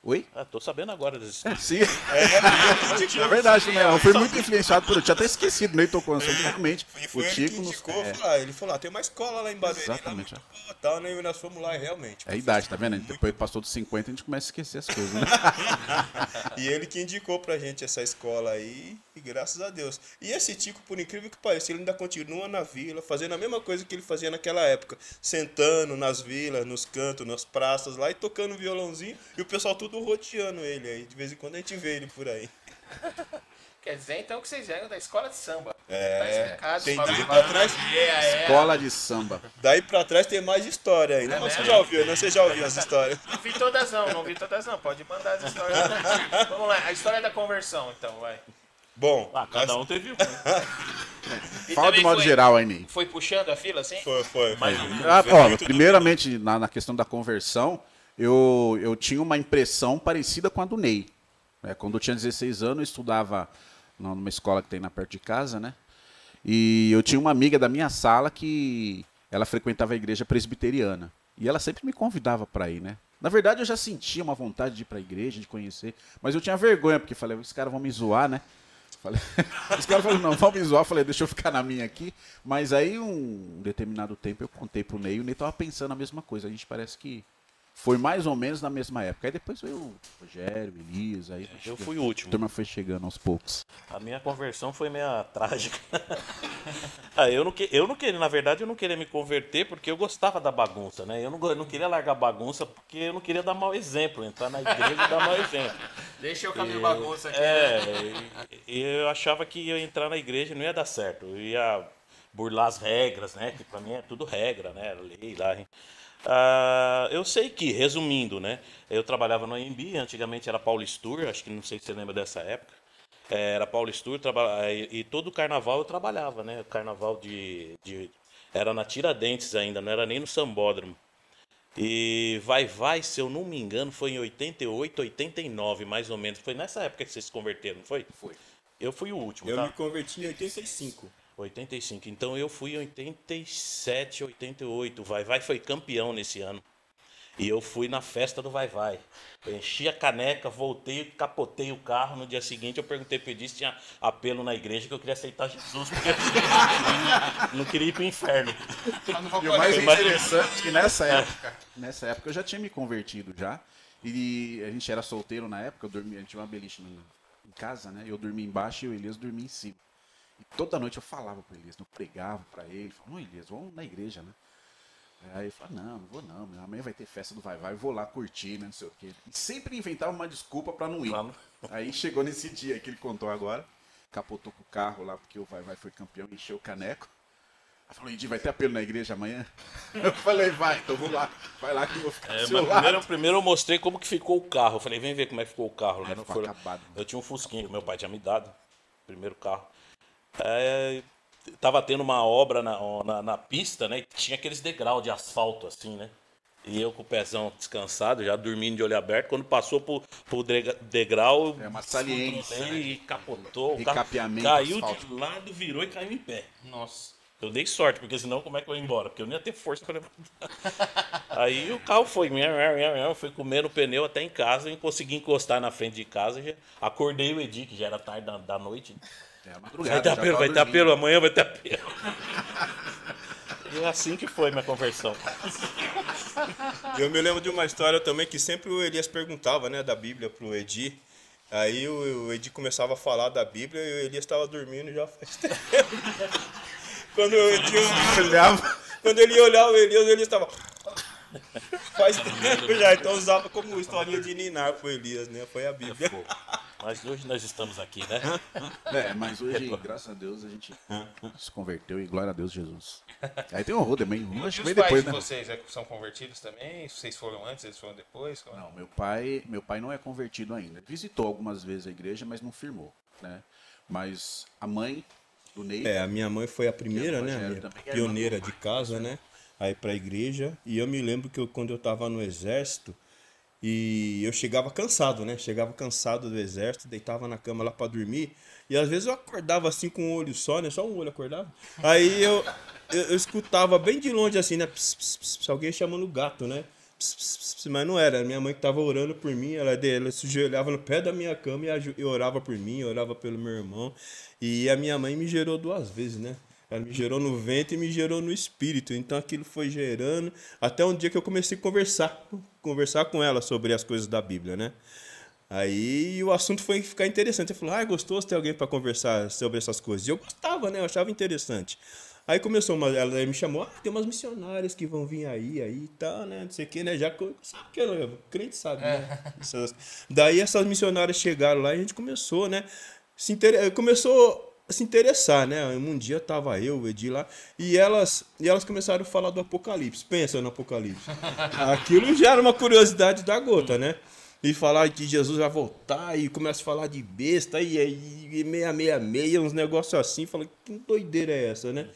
Oi? Ah, tô sabendo agora desse (laughs) Sim, É, indicou. é verdade, né? Eu fui muito influenciado por. Eu tinha até esquecido, nem tocou nessa realmente. E O foi ele que Tico nos. indicou, É, falou, ah, ele falou, ah, tem uma escola lá em Barueri, Exatamente, lá muito boa, tal, né? E nós fomos lá, realmente. é a idade, tá vendo? Depois passou dos 50, a gente começa a esquecer as coisas, né? (laughs) E ele que indicou pra gente essa escola aí, e graças a Deus. E esse Tico, por incrível que pareça, ele ainda continua na vila, fazendo a mesma coisa que ele fazia naquela época. Sentando nas vilas, nos cantos, nas praças lá e tocando violãozinho, e o pessoal tudo roteando ele aí. De vez em quando a gente vê ele por aí. (laughs) Quer dizer, então, que vocês vieram da escola de samba. É, Tá explicado. tem daí pra trás. É, é. Escola de samba. Daí pra trás tem mais história ainda. Mas você já ouviu, né? Você já ouviu as histórias. Não vi todas não, não vi todas não. Pode mandar as histórias. (laughs) Vamos lá, a história da conversão, então, vai. Bom, Ah, cada um teve um. (laughs) Fala do modo foi- geral aí, Ney. Foi puxando a fila, assim? foi, foi. Mas foi. Ah, ó, primeiramente, na, na questão da conversão, eu, eu tinha uma impressão parecida com a do Ney. É, quando eu tinha 16 anos, eu estudava numa escola que tem na perto de casa, né? E eu tinha uma amiga da minha sala que ela frequentava a igreja presbiteriana. E ela sempre me convidava para ir, né? Na verdade, eu já sentia uma vontade de ir para a igreja, de conhecer, mas eu tinha vergonha, porque falei, os caras vão me zoar, né? Falei, (laughs) os caras falaram, não, vão me zoar. Eu falei, deixa eu ficar na minha aqui. Mas aí, um determinado tempo, eu contei pro Ney, o Ney tava pensando a mesma coisa. A gente parece que foi mais ou menos na mesma época. Aí depois veio o Rogério, o Elias, aí eu fui o a último. turma foi chegando aos poucos. A minha conversão foi meio trágica. (laughs) ah, eu, não que, eu não queria, na verdade, eu não queria me converter porque eu gostava da bagunça, né? Eu não, eu não queria largar a bagunça porque eu não queria dar mau exemplo, entrar na igreja e dar mau exemplo. (laughs) Deixa eu caminho bagunça aqui. É, e, e eu achava que eu entrar na igreja não ia dar certo. Eu ia burlar as regras, né? Que pra mim é tudo regra, né? Era lei lá. hein? Ah, eu sei que, resumindo, né? Eu trabalhava no AMB, antigamente era Paulistur, acho que não sei se você lembra dessa época. É, Era Paulistur, traba- e, e todo carnaval eu trabalhava, né? Carnaval de, de- Era na Tiradentes ainda, não era nem no Sambódromo. E vai, vai, se eu não me engano, foi em 88, 89, mais ou menos. Foi nessa época que vocês se converteram, não foi? Foi. Eu fui o último, Eu tá? me converti em 85. 85. Então eu fui em 87, 88. O Vai Vai foi campeão nesse ano. E eu fui na festa do Vai Vai. Eu enchi a caneca, voltei, capotei o carro. No dia seguinte eu perguntei pro Edith se tinha apelo na igreja que eu queria aceitar Jesus, porque eu (laughs) não queria ir pro inferno. E o mais interessante é que nessa época, nessa época eu já tinha me convertido já. E a gente era solteiro na época, eu dormia, a gente tinha uma beliche em casa, né? Eu dormia embaixo e o Elias dormia em cima. E toda noite eu falava pro Elias, eu pregava pra ele, falava, não, Elias, vamos na igreja, né? Aí ele falava, não, não vou não, amanhã vai ter festa do Vai Vai, eu vou lá curtir, né, não sei o quê. E sempre inventava uma desculpa pra não ir. Não- Aí chegou nesse dia que ele contou agora, capotou com o carro lá, porque o Vai Vai foi campeão, encheu o caneco. Aí falou, Edi, vai ter apelo na igreja amanhã? (laughs) Eu falei, vai, então vou lá. Vai lá que eu vou ficar É, primeiro, primeiro eu mostrei como que ficou o carro. Eu falei, vem ver como é que ficou o carro. É, no ficou fura- acabado. Eu tinha um Fusquinha que meu pai tinha me dado. Primeiro carro. É, tava tendo uma obra na, na, na pista, né? E tinha aqueles degrau de asfalto assim, né? E eu com o pezão descansado, já dormindo de olho aberto. Quando passou pro, pro degrau, É uma saliência, descontrolei e capotou. O carro caiu de lado, virou e caiu em pé. Nossa. Eu dei sorte, porque senão como é que eu ia embora? Porque eu não ia ter força para levantar. (laughs) Aí o carro foi, foi comendo o pneu até em casa e consegui encostar na frente de casa. Já acordei o Edi, que já era tarde da, da noite. É a Vai madrugada, ter já apelo, tava vai dormindo. apelo, amanhã vai ter apelo. E é assim que foi minha conversão. Eu me lembro de uma história também que sempre o Elias perguntava, né, da Bíblia pro Edi. Aí o, o Edi começava a falar da Bíblia e o Elias estava dormindo já faz (laughs) tempo. Quando o Edi Olhava. quando ele ia olhar o Elias, o Elias estava. (laughs) Faz tempo já, então usava como historinha de Ninar pro Elias, né? Foi a Bíblia. Mas hoje nós estamos aqui, né? É, mas hoje, graças a Deus, a gente se converteu e glória a Deus, Jesus. Aí tem o Rô também. E Acho os que veio pais depois, de né? vocês é, são convertidos também? Vocês foram antes, eles foram depois? Como- Não, meu pai, meu pai não é convertido ainda. Visitou algumas vezes a igreja, mas não firmou, né? Mas a mãe do Ney, É, a minha mãe foi a primeira, né? a é pioneira de casa, né? Aí pra igreja. E eu me lembro que eu, quando eu tava no exército, e eu chegava cansado, né? Chegava cansado do exército, deitava na cama lá pra dormir. E às vezes eu acordava assim com um olho só, né? Só um olho acordava. Aí eu, eu, eu escutava bem de longe assim, né? Ps, ps, ps, alguém chamando o gato, né? Mas não era. Minha mãe que tava orando por mim, ela, ela se ajoelhava no pé da minha cama e orava por mim, orava pelo meu irmão. E a minha mãe me gerou duas vezes, né? Ela me gerou no ventre e me gerou no espírito. Então aquilo foi gerando até um dia que eu comecei a conversar, conversar com ela sobre as coisas da Bíblia, né? Aí o assunto foi ficar interessante. Eu falei, ah, é gostoso ter alguém para conversar sobre essas coisas. E eu gostava, né? Eu achava interessante. Aí começou, uma, ela me chamou, ah, tem umas missionárias que vão vir aí, aí e tal, né? Não sei o que, né? Já sabe que eu, crente sabe, né? Essas- daí essas missionárias chegaram lá e a gente começou, né? Se inter... Começou se interessar, né? Um dia tava eu, o Edi lá, e elas, e elas começaram a falar do Apocalipse. Pensa no Apocalipse. (laughs) Aquilo já era uma curiosidade da gota, né? E falar que Jesus vai voltar e começa a falar de besta e, e, e meia, meia, meia, uns negócios assim. Falei, que doideira é essa, né?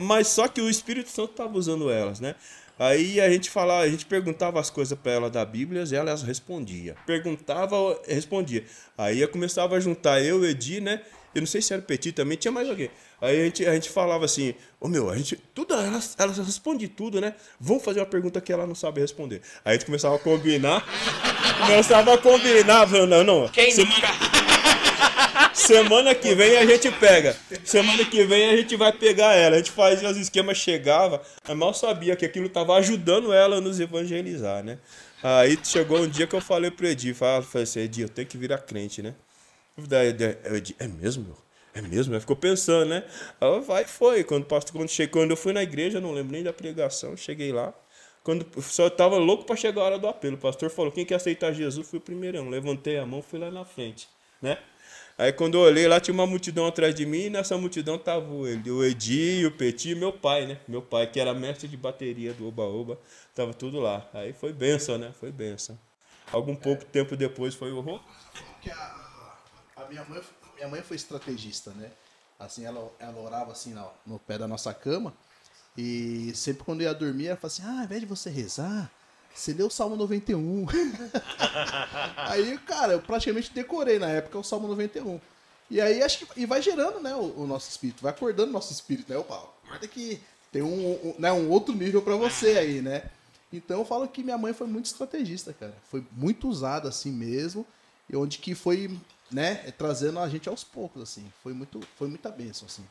Mas só que o Espírito Santo estava usando elas, né? Aí a gente falava, a gente perguntava as coisas para ela da Bíblia e elas respondia. Perguntava, respondia. Aí eu começava a juntar eu, Edi, né? Eu não sei se era o Petit também, tinha mais alguém. Aí a gente, a gente falava assim, ô meu, a gente. Tudo, elas, elas respondem tudo, né? Vamos fazer uma pergunta que ela não sabe responder. Aí a gente começava a combinar. (laughs) começava a combinar, falando, não, não. Quem semana, (laughs) semana que vem a gente pega. Semana que vem a gente vai pegar ela. A gente fazia os esquemas, chegava, mas mal sabia que aquilo estava ajudando ela a nos evangelizar, né? Aí chegou um dia que eu falei pro Edi, falei, falei assim, Edi, eu tenho que virar crente, né? Daí, daí, eu disse, é mesmo, meu? É mesmo? Ela ficou pensando, né? Aí vai, foi. Quando, pastor, quando, cheguei, quando eu fui na igreja, não lembro nem da pregação, cheguei lá. Quando só tava louco para chegar a hora do apelo. O pastor falou: quem quer aceitar Jesus? Fui o primeirão. Levantei a mão, fui lá na frente, né? Aí quando eu olhei lá, tinha uma multidão atrás de mim, e nessa multidão tava o, Edi, o Petit e meu pai, né? Meu pai, que era mestre de bateria do Oba Oba, tava tudo lá. Aí foi benção, né? Foi benção. Algum pouco tempo depois foi o minha mãe minha mãe foi estrategista né assim ela, ela orava assim no, no pé da nossa cama e sempre quando eu ia dormir ela falava assim ah ao invés de você rezar você lê o Salmo 91 (laughs) aí cara eu praticamente decorei na época o Salmo 91 e aí acho que e vai gerando né o, o nosso espírito vai acordando o nosso espírito né opa acorda que tem um, um, né, um outro nível pra você aí né então eu falo que minha mãe foi muito estrategista, cara. Foi muito usada assim mesmo. E onde que foi, né, trazendo a gente aos poucos, assim. Foi muito, foi muita bênção, assim.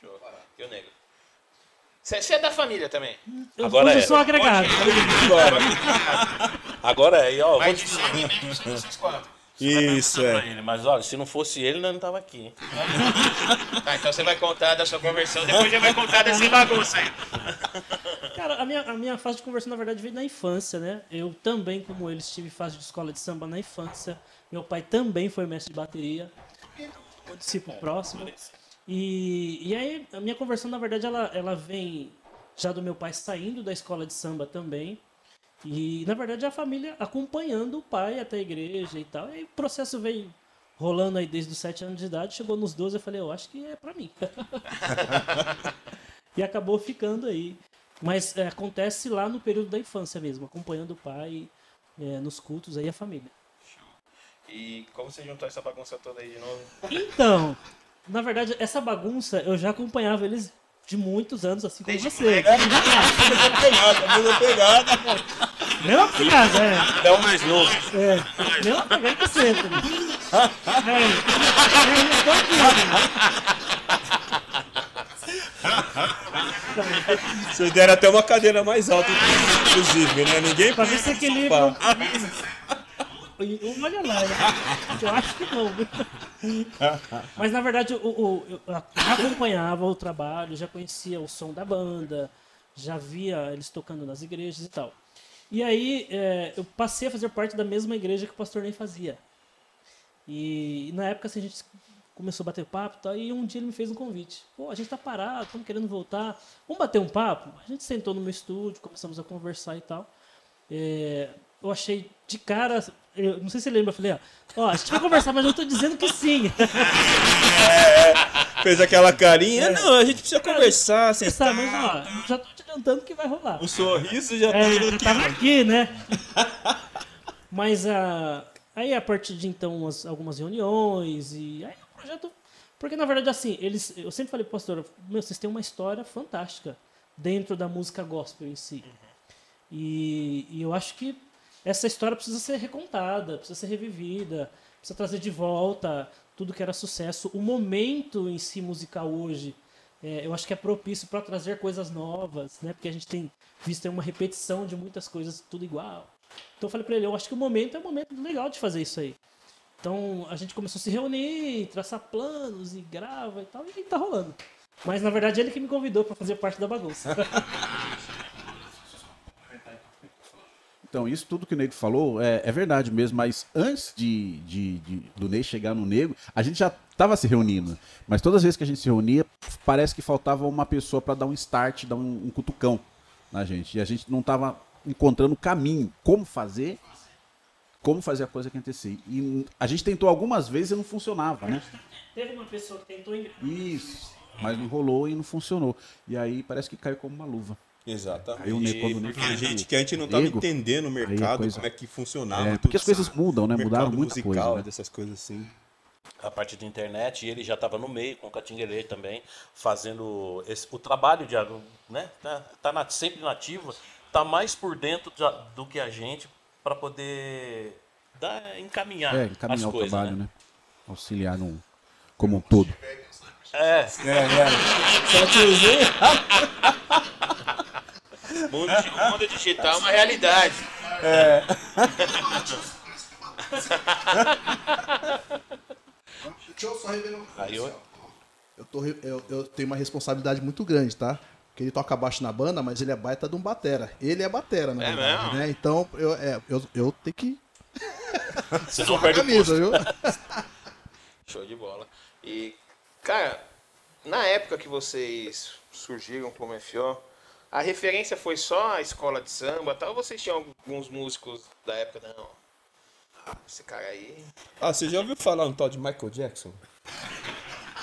Show. E o negro? Você é da família também? Eu, Agora é. sou agregado. Agora é, e ó, vou Mas te de sangue mesmo, são vocês quatro. Isso, pra é. ele, mas olha, se não fosse ele, nós não tava aqui. Tá, (laughs) então você vai contar da sua conversão, depois já vai contar dessa bagunça aí. (laughs) Cara, a minha, a minha fase de conversão, na verdade, veio na infância, né? Eu também, como eles, tive fase de escola de samba na infância. Meu pai também foi mestre de bateria. O discípulo próximo. E, e aí, a minha conversão, na verdade, ela, ela vem já do meu pai saindo da escola de samba também. E, na verdade, a família acompanhando o pai até a igreja e tal. E aí o processo veio rolando aí desde os 7 anos de idade. Chegou nos 12, eu falei, eu acho que é pra mim. (laughs) e acabou ficando aí. Mas é, acontece lá no período da infância mesmo, acompanhando o pai é, nos cultos aí a família. E como você juntou essa bagunça toda aí de novo? Então, na verdade, essa bagunça eu já acompanhava eles de muitos anos, assim como você. Mesma pegada, mesma pegada. Mesma pegada, é. É o mais novo. É, mesma pegada que sempre. É, eu tô aqui, né? Vocês deram até uma cadeira mais alta, inclusive, né? Ninguém Pra ver se equilibra. E- Olha lá, eu acho que não. Mas na verdade o- eu já acompanhava o trabalho, já conhecia o som da banda, já via eles tocando nas igrejas e tal. E aí é, eu passei a fazer parte da mesma igreja que o pastor Ney fazia. E, na época assim, a gente começou a bater papo e tal, e um dia ele me fez um convite. Pô, a gente tá parado, estamos querendo voltar. Vamos bater um papo? A gente sentou no meu estúdio, começamos a conversar e tal. É, eu achei de cara. Eu não sei se você lembra, eu falei, ó, ó, a gente vai conversar, mas eu tô dizendo que sim. (laughs) Fez aquela carinha. Não, a gente precisa conversar, Você sabe, mas sentar. ó, já tô te adiantando que vai rolar. O sorriso já É, tá eu tava aqui, né? (laughs) Mas a, aí a partir de então umas- algumas reuniões e aí o projeto. Porque na verdade assim, eles. Eu sempre falei pastor, meu, vocês têm uma história fantástica dentro da música gospel em si. E, e eu acho que essa história precisa ser recontada, precisa ser revivida, precisa trazer de volta tudo que era sucesso. O momento em si musical hoje, é, eu acho que é propício para trazer coisas novas, né? Porque a gente tem visto uma repetição de muitas coisas, tudo igual. Então eu falei para ele, eu acho que o momento é um momento legal de fazer isso aí. Então a gente começou a se reunir, traçar planos e grava e tal, e tá rolando. Mas na verdade ele que me convidou para fazer parte da bagunça. (laughs) Então, isso tudo que o Nego falou é, é verdade mesmo, mas antes de, de- de- do Ney chegar no Nego, a gente já estava se reunindo. Mas todas as vezes que a gente se reunia, parece que faltava uma pessoa para dar um start, dar um, um cutucão na gente. E a gente não estava encontrando o caminho, como fazer, como fazer a coisa acontecer. E a gente tentou algumas vezes e não funcionava, né? Teve uma pessoa que tentou enganar. Isso. Mas não rolou e não funcionou. E aí parece que caiu como uma luva. Exatamente. Aí quando Ney Porque a gente, que a gente não tava Nego, entendendo o mercado, coisa- como é que funcionava. É, tudo, porque as coisas sabe? mudam, né? Mudaram muita musical, coisa, né? dessas coisas assim. a parte da internet, e ele já estava no meio com o Catinguele também, fazendo esse- o trabalho de né? Tá, tá na- sempre nativo, tá mais por dentro do que a gente para poder dar, encaminhar, É, as encaminhar o coisas, trabalho, né? né? Auxiliar no, como um todo. É, Só te usei. O mundo, mundo digital é uma realidade. Coisa. Aí eu- eu, tô, eu, eu tenho uma responsabilidade muito grande, tá? Porque ele toca baixo na banda, mas ele é baita de um batera. Ele é batera, na É verdade, mesmo? né? Então eu, é, eu, eu tenho que você não a perde o camisa, posto. viu? Show de bola. E, cara, na época que vocês surgiram como FO, a referência foi só a escola de samba tal? Ou vocês tinham alguns músicos da época? Não. Ah, esse cara aí. Ah, você já ouviu falar um tal de Michael Jackson?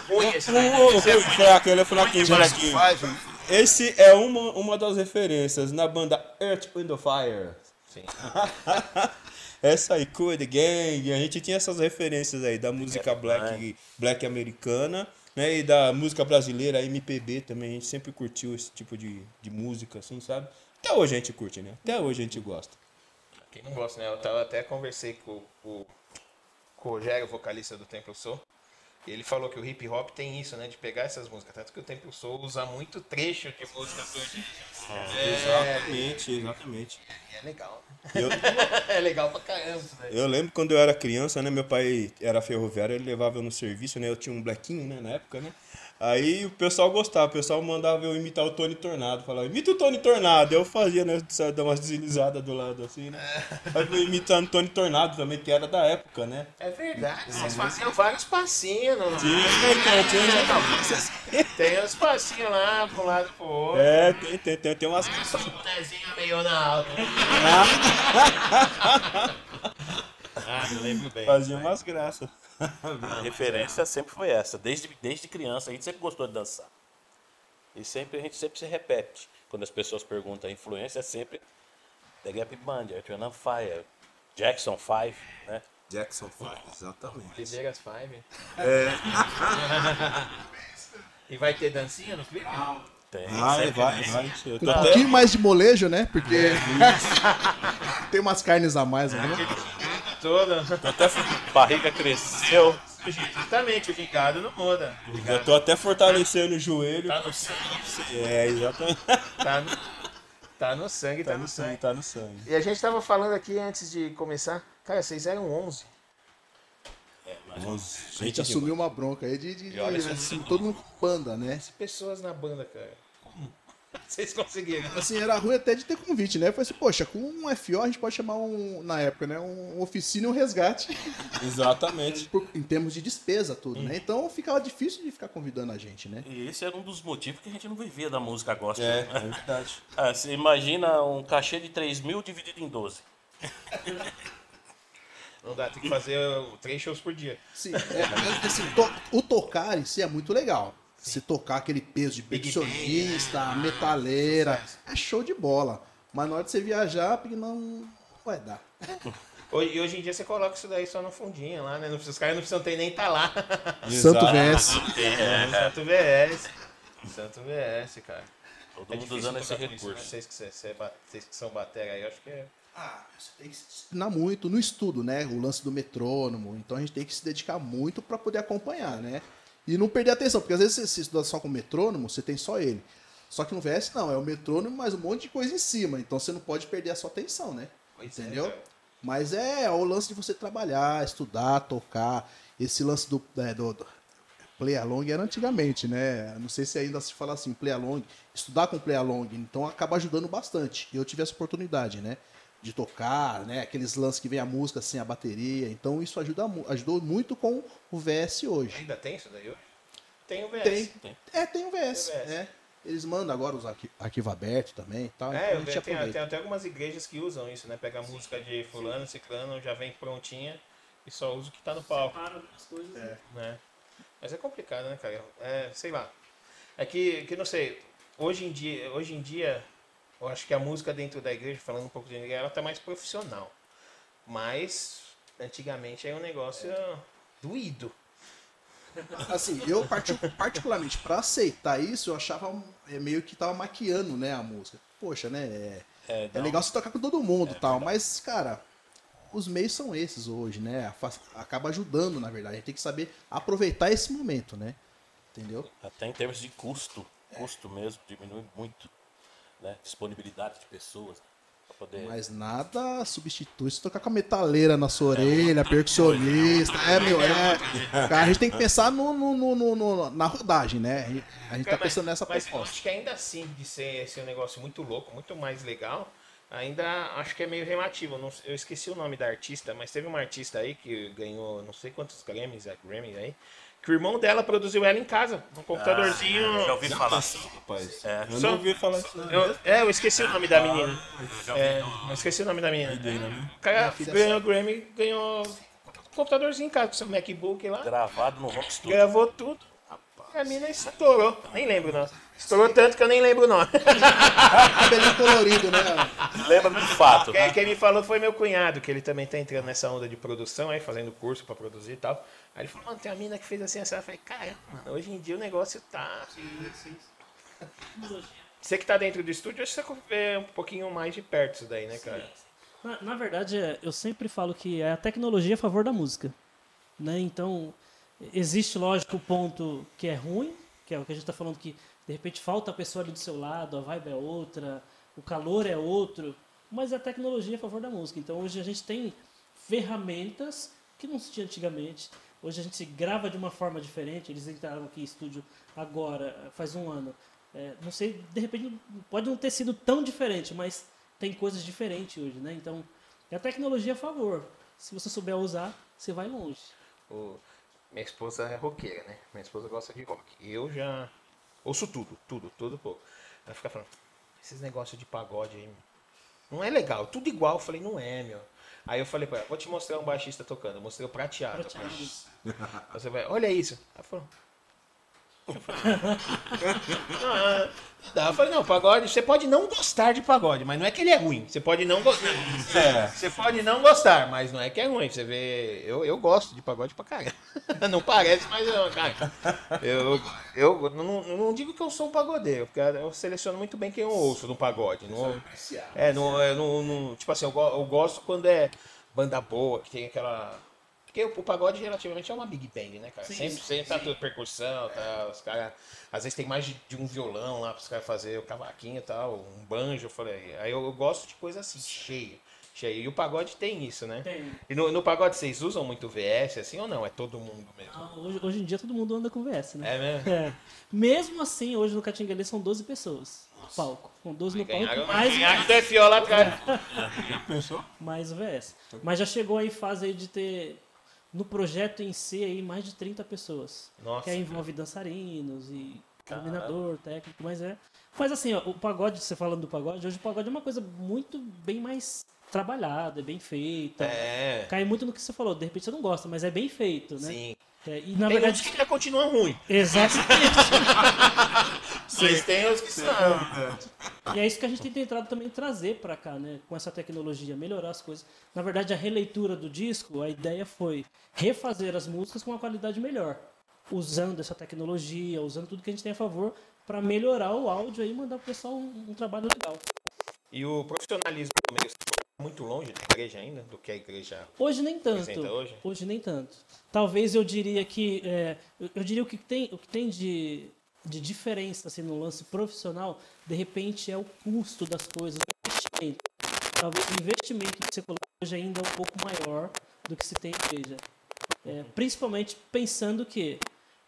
Ruim esse Ô, fraco, ele é fraquinho. Esse é uma, uma das referências na banda Earth, Wind Fire. Sim. Essa aí, Cool the Gang, a gente tinha essas referências aí da música black, black americana, né? E da música brasileira, MPB também, a gente sempre curtiu esse tipo de, de música, assim, sabe? Até hoje a gente curte, né? Até hoje a gente gosta. Quem não gosta, né? Eu tava, até conversei com, com, com o Rogério, vocalista do Temple Soul. E ele falou que o hip hop tem isso, né? De pegar essas músicas. Tanto que o Temple Soul usa muito trecho de música do Exatamente, exatamente. E é legal. Eu, (laughs) é legal pra caramba isso daí. eu lembro quando eu era criança, né? Meu pai era ferroviário, ele levava eu no serviço, né? Eu tinha um blequinho, né? Na época, né? Aí o pessoal gostava, o pessoal mandava eu imitar o Tony Tornado. Falava, imita o Tony Tornado. Eu fazia, né? Dar umas deslizadas do lado assim, né? Aí eu imitando o Tony Tornado também, que era da época, né? É verdade, vocês faziam vários passinhos. Não? Tinha, Tem uns passinhos lá pro lado e pro outro. É, tem, tem, tem, tem umas. Só um pezinho meio na alta. Ah, eu lembro bem. Fazia umas graças. A (laughs) referência sempre foi essa. Desde, desde criança, a gente sempre gostou de dançar. E sempre, a gente sempre se repete. Quando as pessoas perguntam a influência, é sempre The Gap Band, Earth, and Fire, Jackson 5, né? Jackson 5, exatamente. Lideiras Five. É. (laughs) e vai ter dancinha no clipe? Tem, Vai, vai, tem. vai. Eu um até, pouquinho mais de molejo, né? Porque (laughs) tem umas carnes a mais, né? Toda. Barriga cresceu. Justamente, o gingado não muda. eu tô até fortalecendo o joelho. Tá no sangue. É, exatamente. Tá no, tá no sangue, tá, Tá no no sangue. sangue, tá no sangue. E a gente tava falando aqui antes de começar. Cara, vocês eram 11. A gente assumiu uma bronca aí de, de, de, olha, assim, todo mundo com banda, né? Pessoas na banda, cara. (laughs) Vocês conseguiram. Assim, era ruim até de ter convite, né? Eu falei assim, poxa, com um FO a gente pode chamar um, na época, né? Um oficina e um resgate. (laughs) Exatamente. por- em termos de despesa, tudo, né? Então ficava difícil de ficar convidando a gente, né? E esse era um dos motivos que a gente não vivia da música gospel. É, né? é verdade. (laughs) Ah, você imagina um cachê de 3 mil dividido em 12. Não dá, tem que fazer três shows por dia. Sim, é, assim, to- o tocar em si é muito legal. Se tocar aquele peso de percussionista, metaleira, é show de bola. Mas na hora de você viajar, porque não vai dar. (laughs) Hoje, e hoje em dia você coloca isso daí só no fundinho lá, né? Não precisa- Os caras não precisam ter nem tá lá. (laughs) Santo. VS. Santo VS. Santo VS, cara. Todo É mundo usando esse isso, né? recurso. Vocês que, cê- cê ba- vocês que são batera aí, eu acho que é. Ah, você tem que se ensinar muito no estudo, né? O lance do metrônomo. Então a gente tem que se dedicar muito para poder acompanhar, né? E não perder a atenção, porque às vezes você se estuda só com metrônomo, você tem só ele. Só que no VS não, é o metrônomo mais um monte de coisa em cima. Então você não pode perder a sua atenção, né? Entendeu? cara. Mas é o lance de você trabalhar, estudar, tocar. Esse lance do, é, do, do play along era antigamente, né? Não sei se ainda se fala assim, play along. Estudar com play along, então acaba ajudando bastante. Eu tive essa oportunidade, né? De tocar, né? Aqueles lances que vem a música sem a bateria. Então isso ajuda, ajudou muito com o VS hoje. Ainda tem isso daí hoje? Tem o VS. Tem. É, tem o VS. Tem o VS. É. Eles mandam agora os arqui arquivo aberto também e tal. então É, a eu gente vejo, tem, tem até algumas igrejas que usam isso, né? Pega a música de fulano, ciclano, já vem prontinha e só usa o que tá no palco. Para algumas coisas. né? né? Mas é complicado, né, cara? É, sei lá. É que, que não sei, hoje em dia, hoje em dia, eu acho que a música dentro da igreja, falando um pouco de igreja, ela tá mais profissional. Mas antigamente era um negócio doído. Assim, eu parti- particularmente, pra aceitar isso, eu achava é, meio que tava maquiando, né, a música. Poxa, né, é, É, é legal você tocar com todo mundo e tal, mas, cara, os meios são esses hoje, né, acaba ajudando, na verdade, a gente tem que saber aproveitar esse momento, né, entendeu? Até em termos de custo, custo mesmo, diminui muito. Né? Disponibilidade de pessoas para poder. Mas nada substitui se tocar com a metaleira na sua orelha, percussionista, é, meu, é. Cara, a gente tem que pensar no, no- no- no- na rodagem, né, a gente- a gente tá pensando nessa mas eu proposta. acho que ainda assim, de ser esse um negócio muito louco, muito mais legal, ainda acho que é meio relativo. Eu não- Eu esqueci o nome da artista, mas teve uma artista aí que ganhou não sei quantos Grammys, é, Grammys aí, que o irmão dela produziu ela em casa, num computadorzinho. Já ouvi falar. Rapaz, É. eu Só- não ouvi falar isso. não. Eu, é, eu esqueci o nome da menina. É, eu esqueci o nome da menina. O cara ganhou o Grammy, ganhou um computadorzinho em casa com seu MacBook lá. Gravado no Rock Studio. Gravou tudo. A mina estourou. Nem lembro o nome. Estourou tanto que eu nem lembro o nome. (laughs) Cabelinho colorido, né? Lembra do fato. Quem, quem me falou foi meu cunhado, que ele também tá entrando nessa onda de produção aí, fazendo curso pra produzir e tal. Aí ele falou, mano, tem uma mina que fez assim, assim. Eu falei, cara, mano, hoje em dia o negócio tá. Você que tá dentro do estúdio, acho que você vê um pouquinho mais de perto isso daí, né, cara? Na, na verdade, é, eu sempre falo que é a tecnologia a favor da música. Né? Então, existe, lógico, o ponto que é ruim, que é o que a gente está falando que de repente falta a pessoa ali do seu lado, a vibe é outra, o calor é outro, mas é a tecnologia a favor da música. Então, hoje a gente tem ferramentas que não se tinha antigamente. Hoje a gente grava de uma forma diferente. Eles entraram aqui em estúdio agora, faz um ano. É, não sei, de repente pode não ter sido tão diferente, mas tem coisas diferentes hoje, né? Então, é a tecnologia a favor. Se você souber usar, você vai longe. O- Minha esposa é roqueira, né? Minha esposa gosta de rock. Eu já ouço tudo, tudo, tudo pouco. Ela fica falando, esses negócios de pagode aí, não é legal, tudo igual. Eu falei, não é, meu. Aí eu falei pra ela, vou te mostrar um baixista tocando. Eu mostrei o prateado. Prateados. Você vai, olha isso. Ela falou. Eu (laughs) falei, não, dá. Eu falei, não, pagode, você pode não gostar de pagode, mas não é que ele é ruim. Você pode não gostar. Você pode não gostar, mas não é que é ruim. Você vê, eu, eu gosto de pagode pra caramba. (laughs) Não parece, mas eu, cara, eu, eu não, não digo que eu sou um pagodeiro, porque eu seleciono muito bem quem eu ouço no pagode. Não, é, não, é, não, não- tipo assim, eu, eu gosto quando é banda boa, que tem aquela. Porque o, o pagode relativamente é uma big band, né, cara? sempre, sempre tá tudo percussão, tá, os caras. Às vezes tem mais de, de um violão lá para os caras fazer o cavaquinho e tal, um banjo, eu falei. Aí eu, eu gosto de coisa assim, cheia. Cheio. E o pagode tem isso, né? Tem. E no, no pagode vocês usam muito VS assim ou não? É todo mundo mesmo? Ah, hoje, hoje em dia todo mundo anda com VS, né? É mesmo? É. Mesmo assim, hoje no Catinguelê são 12 pessoas no palco. Com 12 no palco, Ganharam, mais, ganharam do FO lá atrás. (laughs) mais o VS. Mas já chegou aí fase aí de ter, no projeto em si, aí, mais de 30 pessoas. Nossa. Que aí envolve dançarinos e iluminador, técnico, mas é... Mas assim, ó, o pagode, você falando do pagode, hoje o pagode é uma coisa muito bem mais trabalhada, é bem feita. É. Cai muito no que você falou, de repente você não gosta, mas é bem feito, né? Sim. É, e na Tem verdade... que ainda continuam ruim. Exatamente. (laughs) Mas tem os que são. E é isso que a gente tem tentado também trazer para cá, né? Com essa tecnologia, melhorar as coisas. Na verdade, a releitura do disco, a ideia foi refazer as músicas com uma qualidade melhor, usando essa tecnologia, usando tudo que a gente tem a favor para melhorar o áudio aí e mandar pro pessoal um, um trabalho legal. E o profissionalismo do meio muito longe da igreja ainda, do que a igreja. Hoje nem tanto. Apresenta hoje? nem tanto. Talvez eu diria que é, eu, eu diria o que tem o que tem de, de diferença assim no lance profissional, de repente é o custo das coisas, o investimento. Talvez o investimento que você coloca hoje ainda é um pouco maior do que se tem em igreja. É, principalmente pensando que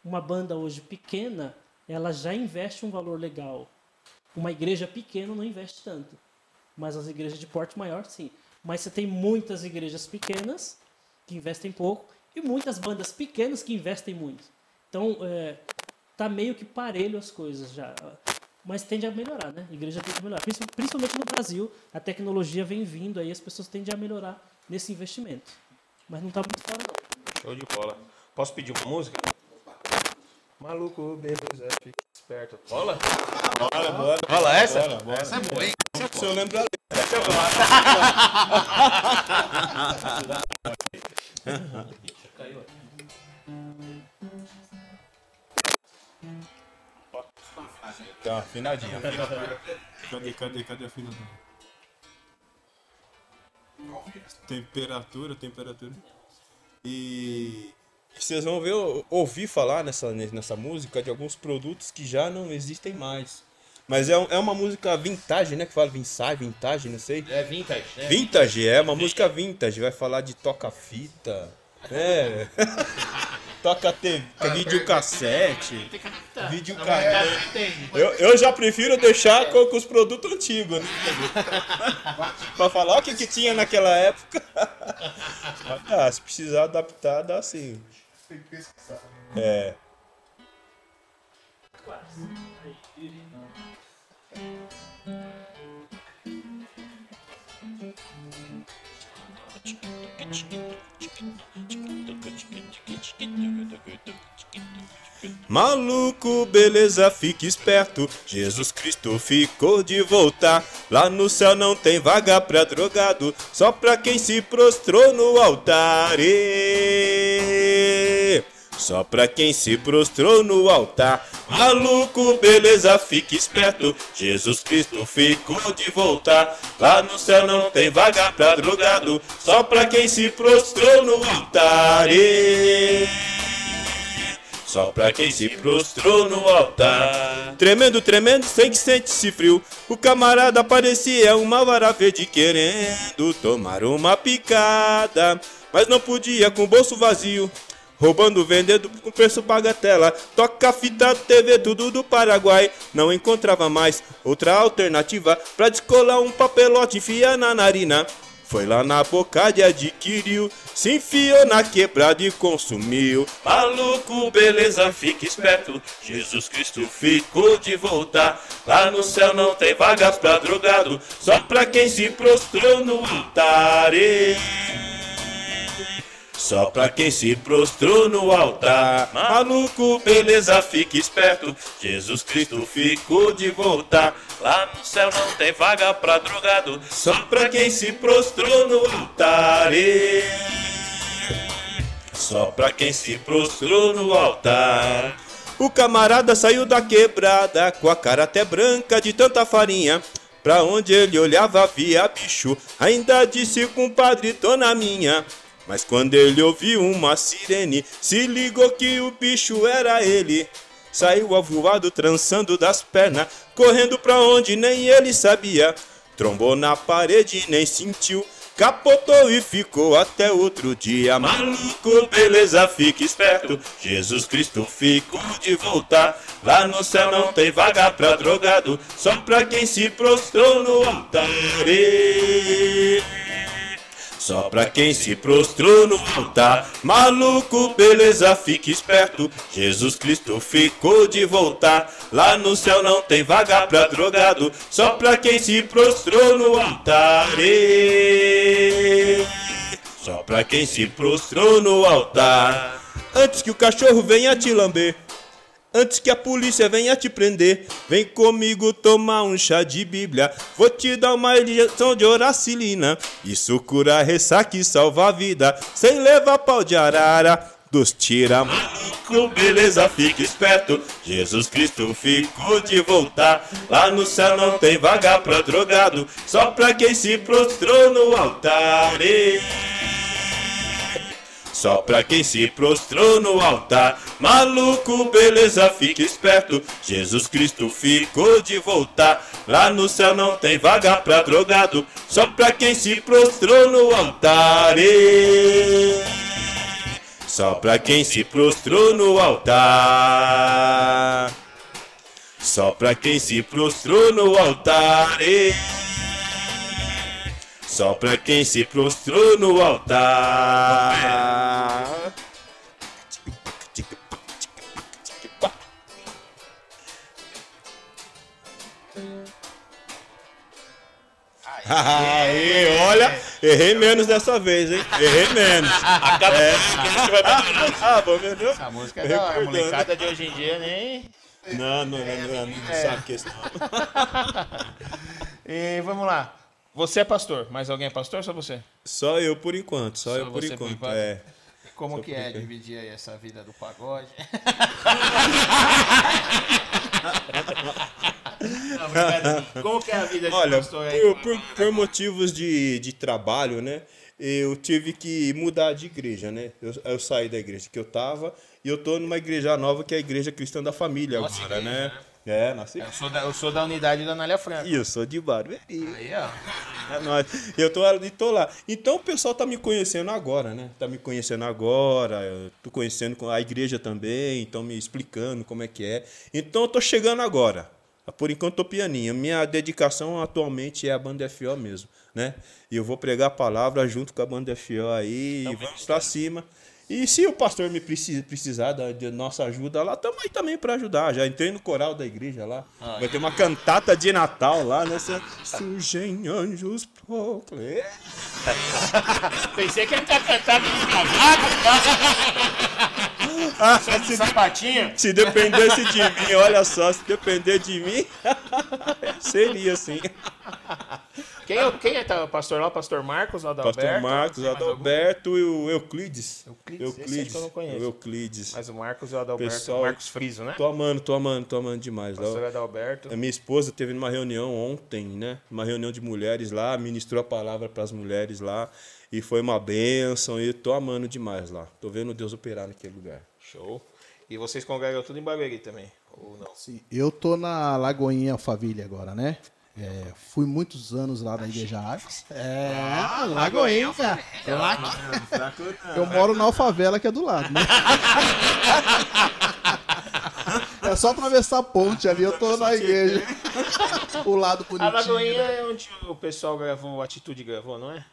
uma banda hoje pequena, ela já investe um valor legal. Uma igreja pequena não investe tanto. Mas as igrejas de porte maior, sim. Mas você tem muitas igrejas pequenas que investem pouco e muitas bandas pequenas que investem muito. Então, é, tá meio que parelho as coisas já. Mas tende a melhorar, né? A igreja tende a melhorar. Princi- Principalmente no Brasil, a tecnologia vem vindo aí, as pessoas tendem a melhorar nesse investimento. Mas não tá muito fora, não. Show de bola. Posso pedir uma música? Maluco, beleza, fica esperto. Rola? Bora, bora. Rola essa? Bora, bora. Essa é boa, hein? Se eu lembro (laughs) a Tá, afinadinha. Cadê, cadê, cadê a afinadora? Temperatura, temperatura. E vocês vão ver, ouvir falar nessa, nessa música de alguns produtos que já não existem mais. Mas é, é uma música vintage, né? Que fala vintage, vintage, não sei. É vintage, né? Vintage, é uma música vintage. Vai falar de toca-fita. É. (laughs) Toca TV, videocassete. Videocassete. Eu, eu já prefiro deixar com, com os produtos antigos, né? pra falar o que, que tinha naquela época. Ah, se precisar adaptar, dá sim. Tem que pesquisar. É. Maluco, beleza, fique esperto. Jesus Cristo ficou de voltar. Lá no céu não tem vaga pra drogado, só pra quem se prostrou no altar. Só pra quem se prostrou no altar. Maluco, beleza, fique esperto. Jesus Cristo ficou de voltar. Lá no céu não tem vaga pra drogado, só pra quem se prostrou no altar. Ê, só pra quem se prostrou no altar. Tremendo, tremendo, sem que sente-se frio. O camarada parecia uma vara verde querendo tomar uma picada. Mas não podia com o bolso vazio. Roubando, vendendo com preço bagatela. Toca fita, TV, tudo do Paraguai. Não encontrava mais outra alternativa pra descolar um papelote e enfiar na narina. Foi lá na boca e adquiriu, se enfiou na quebrada e consumiu. Maluco, beleza, fique esperto. Jesus Cristo ficou de voltar. Lá no céu não tem vagas pra drogado, só pra quem se prostrou no altar. Ê. Só pra quem se prostrou no altar. Maluco, beleza, fique esperto. Jesus Cristo ficou de voltar. Lá no céu não tem vaga pra drogado. Só pra quem se prostrou no altar. Ê. Só pra quem se prostrou no altar. O camarada saiu da quebrada com a cara até branca de tanta farinha. Pra onde ele olhava via bicho, ainda disse compadre, tô na minha. Mas quando ele ouviu uma sirene, se ligou que o bicho era ele. Saiu avoado, trançando das pernas, correndo pra onde nem ele sabia. Trombou na parede nem sentiu. Capotou e ficou até outro dia. Maluco, beleza, fique esperto. Jesus Cristo ficou de voltar. Lá no céu não tem vaga pra drogado, só pra quem se prostrou no altar. Só pra quem se prostrou no altar. Maluco, beleza, fique esperto. Jesus Cristo ficou de voltar. Lá no céu não tem vaga pra drogado. Só pra quem se prostrou no altar. Ê. Só pra quem se prostrou no altar. Antes que o cachorro venha te lamber. Antes que a polícia venha te prender, vem comigo tomar um chá de bíblia. Vou te dar uma injeção de oracilina. Isso cura ressaca e salva a vida. Sem levar pau de arara. Dos tira maluco, beleza, fica esperto. Jesus Cristo ficou de voltar. Lá no céu não tem vaga pra drogado. Só pra quem se prostrou no altar. Ê. Só pra quem se prostrou no altar. Maluco, beleza, fique esperto. Jesus Cristo ficou de voltar. Lá no céu não tem vaga pra drogado. Só pra quem se prostrou no altar. Ê. Só pra quem se prostrou no altar. Só pra quem se prostrou no altar. Ê. Só pra quem se prostrou no altar. Aê, olha, errei menos dessa vez, hein? Errei menos. A cada vez que a gente vai melhorando. (laughs) Ah, bom, meu Deus. A música é da hora. A molecada de hoje em dia nem. Não, não, não, não, não É. sabe a questão. (laughs) E vamos lá. Você é pastor, mais alguém é pastor ou só você? Só eu por enquanto, só, Só eu por você por enquanto. enquanto? É. Como Só que é enquanto. dividir aí essa vida do pagode? (laughs) Não. Como que é a vida de Olha, pastor aí? por, por- por motivos de, de trabalho, né? Eu tive que mudar de igreja, né? Eu, eu saí da igreja que eu tava e eu tô numa igreja nova que é a Igreja Cristã da Família Nossa agora, igreja, né? É, nasci. Eu sou da, eu sou da unidade da Anália Franca. E eu sou de Barueri. Aí, ó. É nóis. Eu tô ali, tô lá. Então o pessoal tá me conhecendo agora, né? Tá me conhecendo agora. Eu tô conhecendo a igreja também, então me explicando como é que é. Então eu tô chegando agora. Por enquanto tô pianinho. Minha dedicação atualmente é a banda FO mesmo, né? E eu vou pregar a palavra junto com a banda FO aí, e vamos pra cima. E se o pastor me preci- precisar da de nossa ajuda lá, tamo aí também pra ajudar. Já entrei no coral da igreja lá. Vai ter uma cantata de Natal lá, né? Surgem anjos proclamados. (laughs) Pensei que ele tá cantando cavalo. se, Sapatinho. se dependesse de mim, olha só, se depender de mim, (laughs) seria assim. Quem é, o- quem é tá, o pastor lá? O pastor Marcos, da Pastor? Marcos? Adalberto e o Euclides. Euclides, esse acho que eu não conheço. o Euclides. Mas o Marcos e o Adalberto. Pessoal- Marcos Friso, né? Tô amando, tô amando, tô amando demais. lá. Pastor Adalberto. A minha esposa teve numa reunião ontem, né? Uma reunião de mulheres lá, ministrou a palavra para as mulheres lá. E foi uma bênção e tô amando demais lá. Tô vendo Deus operar naquele lugar. Show. E vocês congregam tudo em Barueri também? Ou não? Sim, eu tô na Lagoinha Alphaville agora, né? É, fui muitos anos lá na Igreja Arcos. É, Lagoinha, cara. É lá que- Eu moro na Alfavela, que é do lado, né? (laughs) É só atravessar a ponte ali, eu tô na igreja. O lado A bonitinho. Lagoinha né? é onde o pessoal gravou, o Atitude gravou, não é?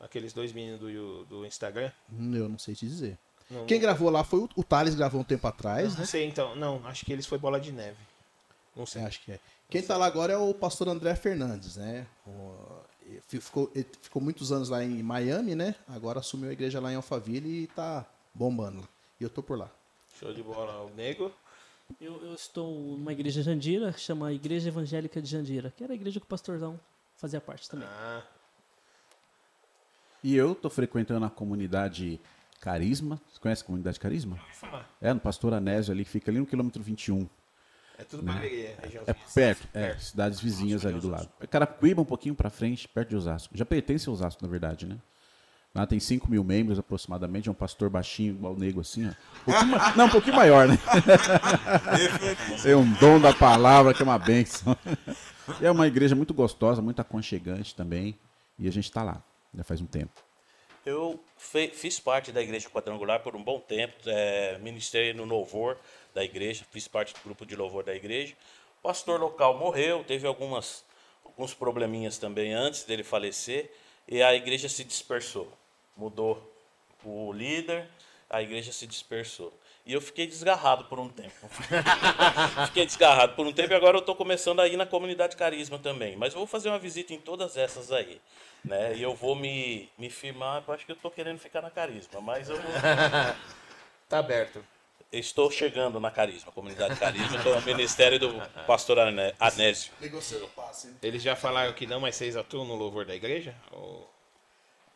Aqueles dois meninos do, do Instagram. Hum, Eu não sei te dizer. Não, Quem gravou lá foi o, o Thales, gravou um tempo atrás, não né? sei então. Não, acho que eles foi Bola de Neve. Não sei. É, acho que é. Quem tá lá agora é o pastor André Fernandes, né? O- ele ficou, ele ficou muitos anos lá em Miami, né? Agora assumiu a igreja lá em Alphaville e tá bombando. E eu tô por lá. Show de bola. O Nego. Eu, eu estou numa igreja Jandira, que chama Igreja Evangélica de Jandira, que era a igreja que o pastorzão fazia parte também. Ah, E eu tô frequentando a comunidade Carisma. Você conhece a comunidade Carisma? É, no Pastor Anésio ali, que fica ali no quilômetro 21. É tudo Barueri, é região. É perto, é, cidades vizinhas ali do lado. Carapicuíba, um pouquinho pra frente, perto de Osasco. Já pertence a Osasco, na verdade, né? Lá tem 5 mil membros aproximadamente, é um pastor baixinho, igual nego assim, ó. Um não, um pouquinho maior, né? Tem (laughs) um dom da palavra que é uma benção. É uma igreja muito gostosa, muito aconchegante também. E a gente tá lá. Já faz um tempo. Eu fe- fiz parte da igreja quadrangular por um bom tempo, é, ministrei no louvor da igreja, fiz parte do grupo de louvor da igreja. O pastor local morreu, teve algumas, alguns probleminhas também antes dele falecer, e a igreja se dispersou. Mudou o líder, a igreja se dispersou. E eu fiquei desgarrado por um tempo. (laughs) fiquei desgarrado por um tempo e agora eu estou começando a ir na comunidade Carisma também. Mas eu vou fazer uma visita em todas essas aí. Né? E eu vou me, me firmar, eu acho que eu estou querendo ficar na Carisma, mas eu vou- (laughs) Tá aberto. estou chegando na Carisma, comunidade Carisma, estou no ministério do pastor Anésio. Negociando o passe. Eles já falaram que não, mas vocês atuam no louvor da igreja? Ou...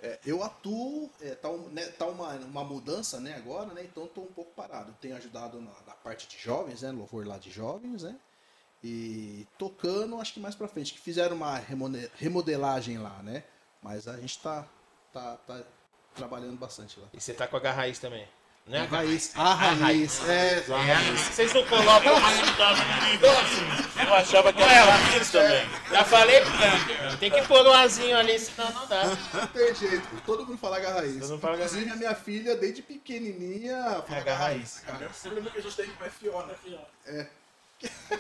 É, eu atuo, é, tá, né, tá uma, uma mudança né, agora, né? Então estou um pouco parado. Eu tenho ajudado na, na parte de jovens, né? Louvor lá de jovens, né? E tocando, acho que mais pra frente, que fizeram uma remodelagem lá, né? Mas a gente tá, tá, tá trabalhando bastante lá. E você tá com a H Raiz também? Não é A raiz, a raiz, é, É, vocês não colocam Eu achava que era raiz também. Já falei pro Leandro, tem que pôr um azinho ali, senão não dá. não tem jeito. Todo mundo fala. Todo mundo fala H Inclusive a minha filha, desde pequenininha, fala. Cara, o problema que a gente tem com FO, né?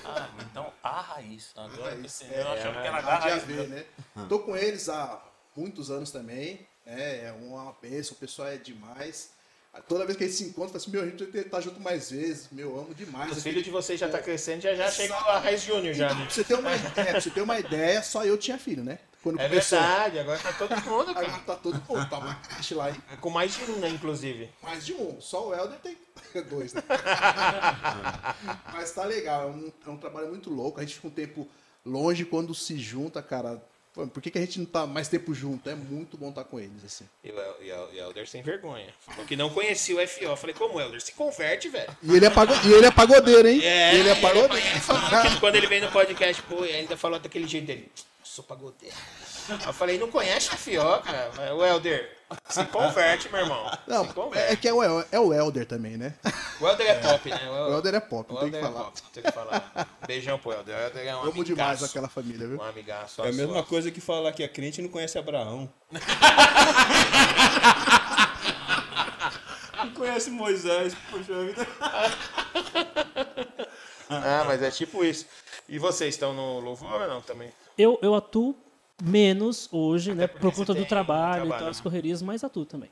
Ah, então a raiz. Agora eu pensei, É, eu achava que era a raiz. haver, né? Tô com eles há muitos anos também. né? É uma bênção, o pessoal é demais. Toda vez que a gente se encontra, fala assim, meu, a gente tem que estar junto mais vezes. Meu, amo demais. Os filhos de vocês já tá crescendo, já já chegou a Raiz Júnior já, Então, né? pra você, ter uma, (laughs) é, pra você ter uma ideia, só eu tinha filho, né? Quando É começou. verdade, agora tá todo mundo, Agora cara. tá todo mundo, tá uma creche lá, hein? Com mais de um, né, inclusive. Mais de um. Só o Helder tem (laughs) dois, né? (laughs) Mas tá legal, é um, é um trabalho muito louco. A gente fica um tempo longe quando se junta, cara. Por que, que a gente não tá mais tempo junto? É muito bom estar com eles, assim. E o El- o o Helder sem vergonha. Falou que não conhecia o FO. Falei, como Helder? Se converte, velho. E ele é, pago... e ele é pagodeiro, hein? É, ele é ele pagodeiro. Ele quando ele veio no podcast, pô, ele ainda falou daquele jeito dele. Sou pagodeiro. Eu falei, não conhece o FO, cara? O Helder, se converte, meu irmão. se Não, converte. é que é o, é o Helder também, né? O Helder é pop, né? (laughs) O Helder é pop, o não tem que Helder é falar. pop, tem que falar. Beijão pro Helder. O Helder é um Amo demais aquela família, viu? Um amigaço. É a mesma sua. coisa que falar que é crente e não conhece Abraão. (laughs) não conhece Moisés, poxa vida. Ah, mas é tipo isso. E vocês estão no louvor ou não também? Eu, eu atuo menos hoje, né? porque Por conta do trabalho, trabalho, e tal, as né? correrias, mas atuo também.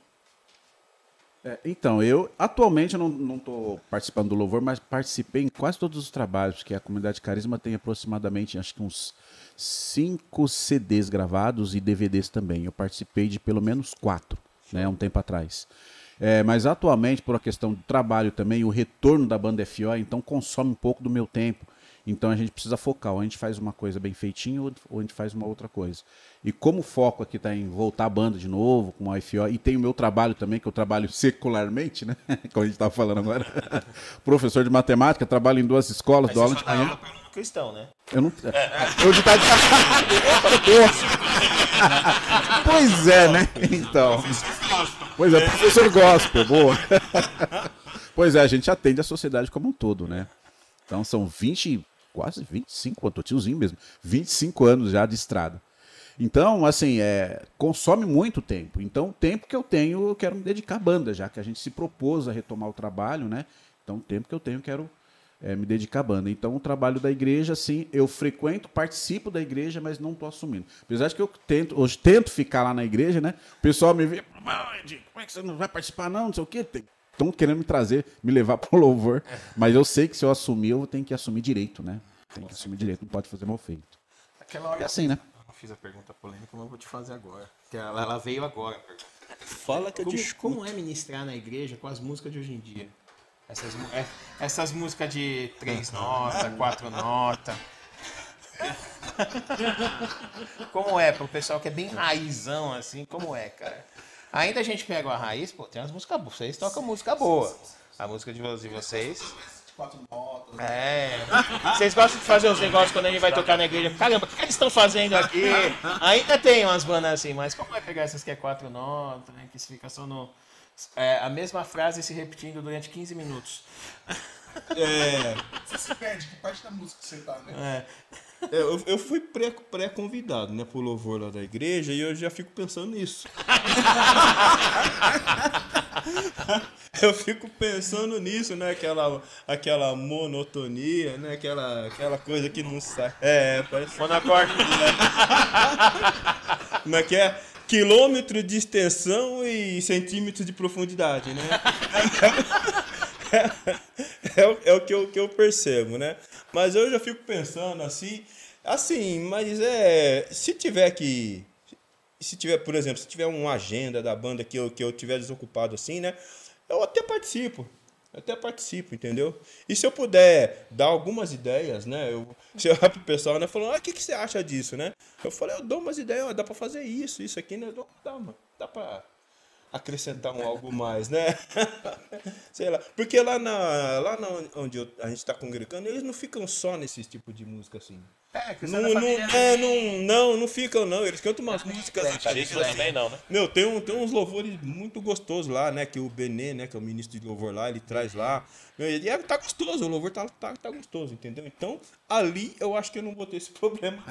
É, então, eu atualmente eu não, não tô participando do louvor, mas participei em quase todos os trabalhos, porque a comunidade Carisma tem aproximadamente, acho que uns cinco CDs gravados e DVDs também. Eu participei de pelo menos quatro, né, um tempo atrás. É, mas atualmente, por a questão do trabalho também, o retorno da banda FO, então consome um pouco do meu tempo. Então a gente precisa focar, ou a gente faz uma coisa bem feitinha, ou a gente faz uma outra coisa. E como o foco aqui está em voltar a banda de novo, com a FO, e tem o meu trabalho também, que eu trabalho secularmente, né? (laughs) Como a gente estava falando agora. (laughs) Professor de matemática, trabalho em duas escolas, dou aula de manhã. aula para aluno cristão, né? Eu não. Eu de tarde. (laughs) pois é, né? Então. Pois é, professor gospel, boa. Pois é, a gente atende a sociedade como um todo, né? Então são 20, quase 25, eu tô tiozinho mesmo, 25 anos já de estrada. Então, assim, é, consome muito tempo. Então, o tempo que eu tenho, eu quero me dedicar à banda, já que a gente se propôs a retomar o trabalho, né? Então, o tempo que eu tenho, eu quero é, me dedicar à banda. Então, o trabalho da igreja, assim, eu frequento, participo da igreja, mas não estou assumindo. Apesar de que eu tento, hoje tento ficar lá na igreja, né? O pessoal me vê, "Mas, Ed, como é que você não vai participar, não? Não sei o quê. Estão querendo me trazer, me levar (laughs) para o louvor. Mas eu sei que se eu assumir, eu tenho que assumir direito, né? Tem que assumir direito, não pode fazer mal feito. Aquela hora É assim, né? eu fiz a pergunta polêmica, mas eu vou te fazer agora. Ela, ela veio agora. Fala que eu Como, te como é ministrar na igreja com as músicas de hoje em dia? Essas, é- essas músicas de três notas, quatro notas. Como é pro pessoal que é bem raizão assim? Como é, cara? Ainda a gente pega a raiz, pô, tem umas músicas boas. Vocês tocam música boa. A música de de vocês. Quatro notas. É. Vocês gostam de fazer os negócios quando a gente vai tocar na igreja? Caramba, o que eles estão fazendo aqui? Ainda tem umas bandas assim, mas como é pegar essas que é quatro notas, né? Que fica só no. é, a mesma frase se repetindo durante 15 minutos. É, Você se perde, que parte da música você tá, né? É. É, eu, eu fui pré- pré-convidado, né, pro louvor lá da igreja e eu já fico pensando nisso. (laughs) eu fico pensando nisso, né, aquela, aquela monotonia, né, aquela, aquela coisa que não sai. É, parece... Monacorde. (laughs) Como é que é? Quilômetro de extensão e centímetros de profundidade, né? (laughs) é, o- (laughs) é o que eu, que eu percebo, né? Mas eu já fico pensando assim, assim, mas é. Se tiver que. Se tiver, por exemplo, se tiver uma agenda da banda que eu, que eu tiver desocupado assim, né? Eu até participo. Eu até participo, entendeu? E se eu puder dar algumas ideias, né? Eu (laughs) chegar pro pessoal, né? Falando, ah, o que, que você acha disso, né? Eu falei, eu dou umas ideias, ó, dá pra fazer isso, isso aqui, né? Dá, mano, dá pra acrescentar um algo mais, né? (laughs) Sei lá. Porque lá, na, lá na onde eu- a gente tá congregando, eles não ficam só nesse tipo de música assim. É, Não, não, é, não, não, não ficam, não. Eles cantam umas músicas. Caríssimo também não, né? Meu, tem, um, tem uns louvores muito gostosos lá, né? Que o Benê, né? Que é o ministro de louvor lá, ele traz lá. Meu, e é, tá gostoso, o louvor tá, tá, tá gostoso, entendeu? Então, ali eu acho que eu não vou ter esse (laughs) problema.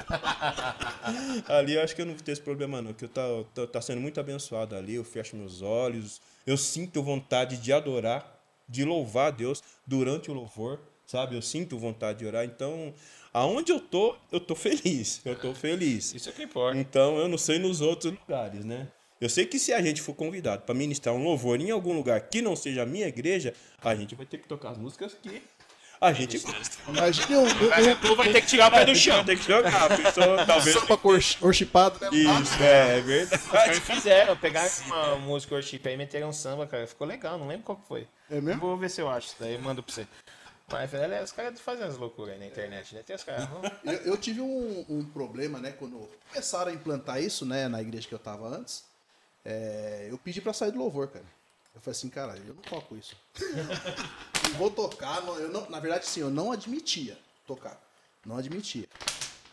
ali eu acho que eu não vou ter esse problema, não. Que eu tá, tá, tá sendo muito abençoado ali. Eu fecho meus olhos, eu sinto vontade de adorar, de louvar a Deus durante o louvor, sabe? Eu sinto vontade de orar. Então, aonde eu tô, eu tô feliz. Eu tô feliz. Isso é que importa. Então eu não sei nos outros lugares, né? Eu sei que se a gente for convidado para ministrar um louvor em algum lugar que não seja a minha igreja, a gente vai ter que tocar as músicas que a gente gosta. Imagina um, um, Tu vai ter que tirar o pé do chão. Tem que jogar, a pessoa (laughs) talvez. samba orchipado, né? Isso, é, é verdade. Eles fizeram, pegaram uma música worship aí, meteram um samba, cara. Ficou legal, não lembro qual que foi. É mesmo? Vou ver se eu acho isso daí, eu mando pra você. Mas, velho, é, os caras fazem as loucuras aí na internet, né? Tem os caras. (laughs) Eu, eu tive um, um problema, né, quando começaram a implantar isso, né, na igreja que eu tava antes. é, eu pedi pra sair do louvor, cara. Eu falei assim, cara, eu não toco isso. (laughs) não vou tocar, não- eu não, na verdade, sim, eu não admitia tocar. Não admitia.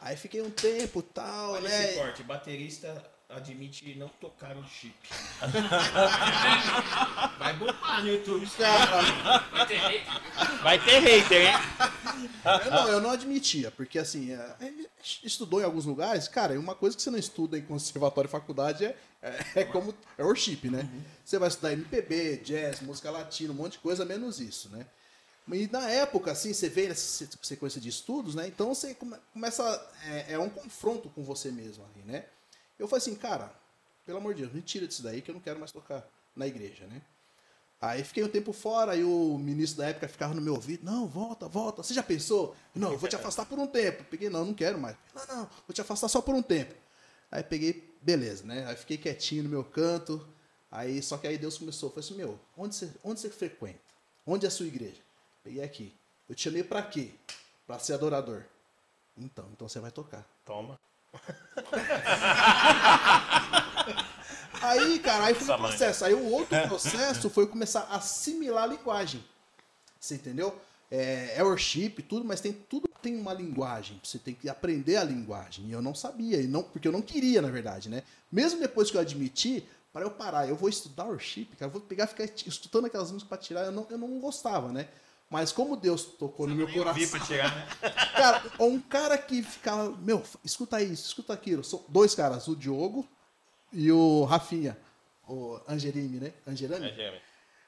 Aí fiquei um tempo tal, né? corte, baterista admite não tocar o chip. (laughs) Vai bombar no YouTube, Vai ter hater. Vai ter hater, hein? Eu não, eu não admitia, porque assim, é, gente estudou em alguns lugares, cara, e uma coisa que você não estuda em conservatório e faculdade é, é, é como. É worship, né? Você vai estudar MPB, jazz, música latina, um monte de coisa, menos isso, né? E na época, assim, você vê nessa se- sequência de estudos, né? Então você come- começa. É, é um confronto com você mesmo ali, né? Eu falei assim, cara, pelo amor de Deus, me tira disso daí que eu não quero mais tocar na igreja, né? Aí fiquei um tempo fora, aí o ministro da época ficava no meu ouvido, não, volta, volta. Você já pensou? Não, eu vou te afastar por um tempo. Peguei, não, não quero mais. Não, não, vou te afastar só por um tempo. Aí peguei, beleza, né? Aí fiquei quietinho no meu canto. Aí, só que aí Deus começou, falou assim, meu, onde você, onde você frequenta? Onde é a sua igreja? Peguei aqui. Eu te chamei pra quê? Pra ser adorador. Então, então você vai tocar. Toma. (laughs) Aí, cara, aí foi um processo. Aí o outro processo foi começar a assimilar a linguagem. Você entendeu? É, é worship, tudo, mas tem tudo tem uma linguagem. Você tem que aprender a linguagem. E eu não sabia, e não, porque eu não queria, na verdade, né? Mesmo depois que eu admiti, para eu parar, eu vou estudar worship, cara, eu vou pegar ficar estudando aquelas músicas para tirar, eu não, eu não gostava, né? Mas como Deus tocou no meu coração. tirar, né? (laughs) Cara, um cara que ficava, meu, escuta isso, escuta aquilo. São dois caras, o Diogo e o Rafinha, o Angelini, né? Angelini?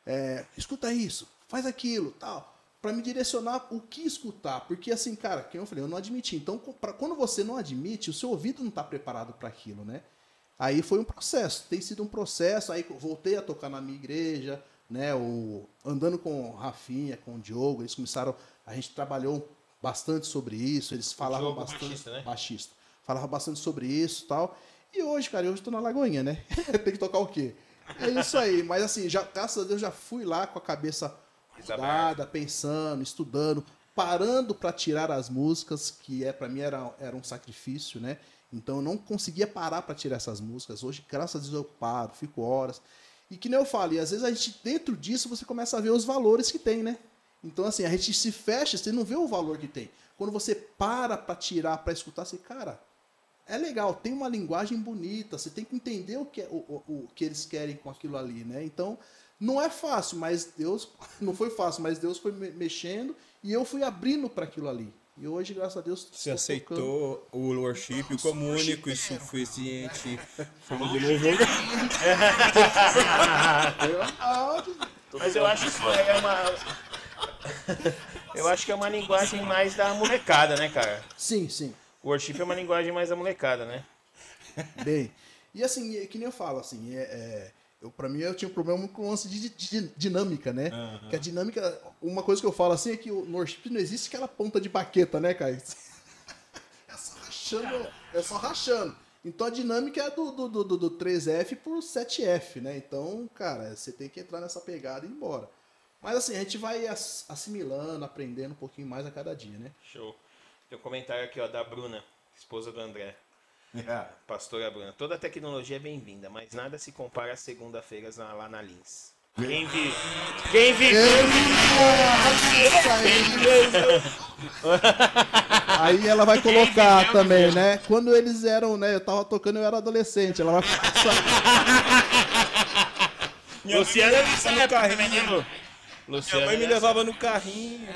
É, escuta isso, faz aquilo, tal. Pra me direcionar o que escutar. Porque assim, cara, como eu falei, eu não admiti. Então, pra- quando você não admite, o seu ouvido não tá preparado para aquilo, né? Aí foi um processo, tem sido um processo. Aí voltei a tocar na minha igreja, né? O, andando com o Rafinha, com o Diogo, eles começaram. A gente trabalhou bastante sobre isso, eles falavam Diogo, bastante. baixista, né? baixista. Falava bastante sobre isso e tal. E hoje, cara, hoje eu tô na Lagoinha, né? (laughs) tem que tocar o quê? É isso aí, mas assim, já, graças a Deus já fui lá com a cabeça cuidada, pensando, estudando, parando para tirar as músicas, que é para mim era, era um sacrifício, né? Então eu não conseguia parar para tirar essas músicas. Hoje, graças a Deus, eu paro, fico horas. E que nem eu falo, e às vezes a gente, dentro disso, você começa a ver os valores que tem, né? Então, assim, a gente se fecha, você não vê o valor que tem. Quando você para para tirar, para escutar, você, cara, é legal, tem uma linguagem bonita, você tem que entender o que, é- o, o, o que eles querem com aquilo ali, né? Então, não é fácil, mas Deus, (laughs) não foi fácil, mas Deus foi me- mexendo e eu fui abrindo para aquilo ali. E hoje, graças a Deus, Você estou tocando. aceitou o worship como único e suficiente. (laughs) Fomos de louvor. (laughs) Mas eu acho que isso aí é uma. Eu acho que é uma linguagem mais da molecada, né, cara? Sim, sim. O worship é uma linguagem mais da molecada, né? Bem. E assim, é que nem eu falo, assim, é, é, eu, pra mim eu tinha um problema com o lance de, de- de dinâmica, né? Que a dinâmica, uma coisa que eu falo assim é que o- no worship não existe aquela ponta de baqueta, né, cara? (laughs) É só rachando, é só rachando. Então a dinâmica é do, do, do, do- do 3F por 7F, né? Então, cara, você tem que entrar nessa pegada e ir embora. Mas assim, a gente vai ass- assimilando, aprendendo um pouquinho mais a cada dia, né? Show. Tem um comentário aqui, ó, da Bruna, esposa do André. Pastora Bruna. Toda tecnologia é bem-vinda, mas nada se compara às segunda-feiras na- lá na Lins. Quem vive. Quem vive. Aí ela vai colocar também, né? Quando eles eram, né? Eu tava tocando, eu era adolescente. Ela vai passar. Luciana Tá no carrinho. Minha Luciana. mãe me levava no carrinho.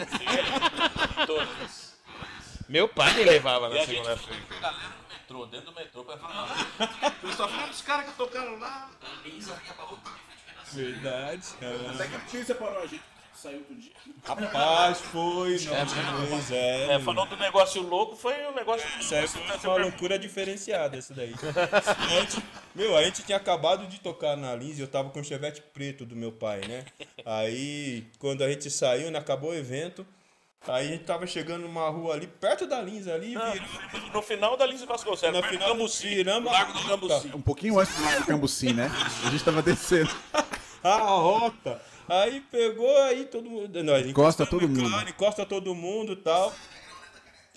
Meu pai me levava na segunda-feira. Metrô, dentro do metrô, pra falar. Eu só falando dos caras que tocaram lá. Verdade. Até que a Pio separou a gente. Saiu do dia. Rapaz, foi, não, pois é. É, falou do negócio louco, foi um negócio. Isso aí foi uma loucura diferenciada, essa daí. A gente- meu, a gente tinha acabado de tocar na Lins e eu tava com o chevette preto do meu pai, né? Aí, quando a gente saiu, né, acabou o evento, aí a gente tava chegando numa rua ali, perto da Lins ali, viramos No final da Lins Vasconcelos, na perto do final, Cambuci, viramos Largo do Cambuci. Um pouquinho antes do Lago do Cambuci, né? A gente tava descendo. (laughs) a rota. Aí pegou aí todo mundo. Nós Encosta todo no mundo. McLaren, Encosta todo mundo e tal.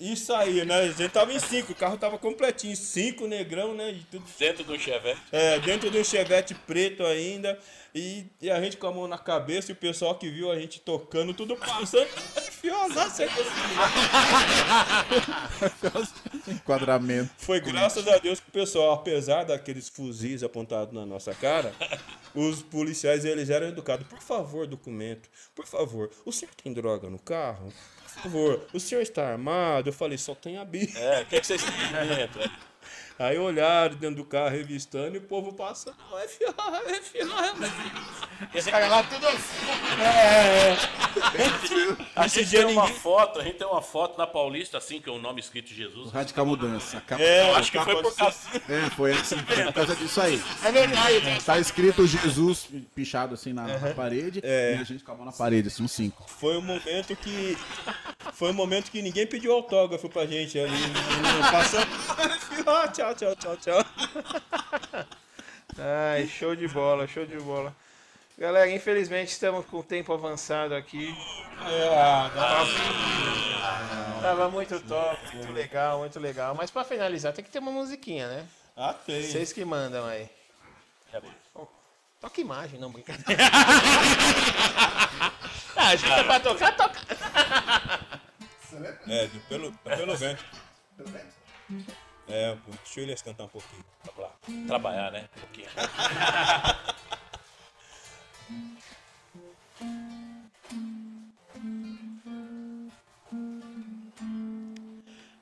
E saiu, né? A gente tava em cinco, o carro tava completinho, cinco negrão, né? E tudo Dentro do Chevette. É, dentro de um chevette preto ainda. E, e a gente com a mão na cabeça e o pessoal que viu a gente tocando, tudo passando. (laughs) Fiosa, (laughs) você Enquadramento. Foi graças a Deus que o pessoal, apesar daqueles fuzis apontados na nossa cara, os policiais eles eram educados. Por favor, documento. Por favor, o senhor tem droga no carro? Por favor, o senhor está armado? Eu falei, só tem a Bíblia. É, o que, que vocês têm dentro? É. Aí olharam dentro do carro, revistando, e o povo passa, não, é FA, é FA. Esse cara lá tudo assim. A Esse gente dia tem uma ninguém- foto, a gente tem uma foto na Paulista, assim, que é o nome escrito Jesus. Radical Mudança. É, Acho que foi por causa. É, foi assim, foi por causa disso aí. É verdade. Tá escrito Jesus pichado assim na, na parede e a gente com a mão na parede, assim, um 5. Foi um momento que. Foi um momento que ninguém pediu autógrafo pra gente ali. Passando. (laughs) Ah, tchau, tchau, tchau, tchau. (laughs) Ai, show de bola, show de bola. Galera, infelizmente estamos com o tempo avançado aqui. Tava muito top, muito legal, muito legal. Mas pra finalizar, tem que ter uma musiquinha, né? Ah, tem. Vocês que mandam aí. Oh, Toca imagem, não brincadeira. (laughs) ah, a gente é pra tocar, toca. É, do- pelo, pelo vento. É, deixa o Elias cantar um pouquinho. Vamos lá. Trabalhar, né? Um pouquinho. (laughs)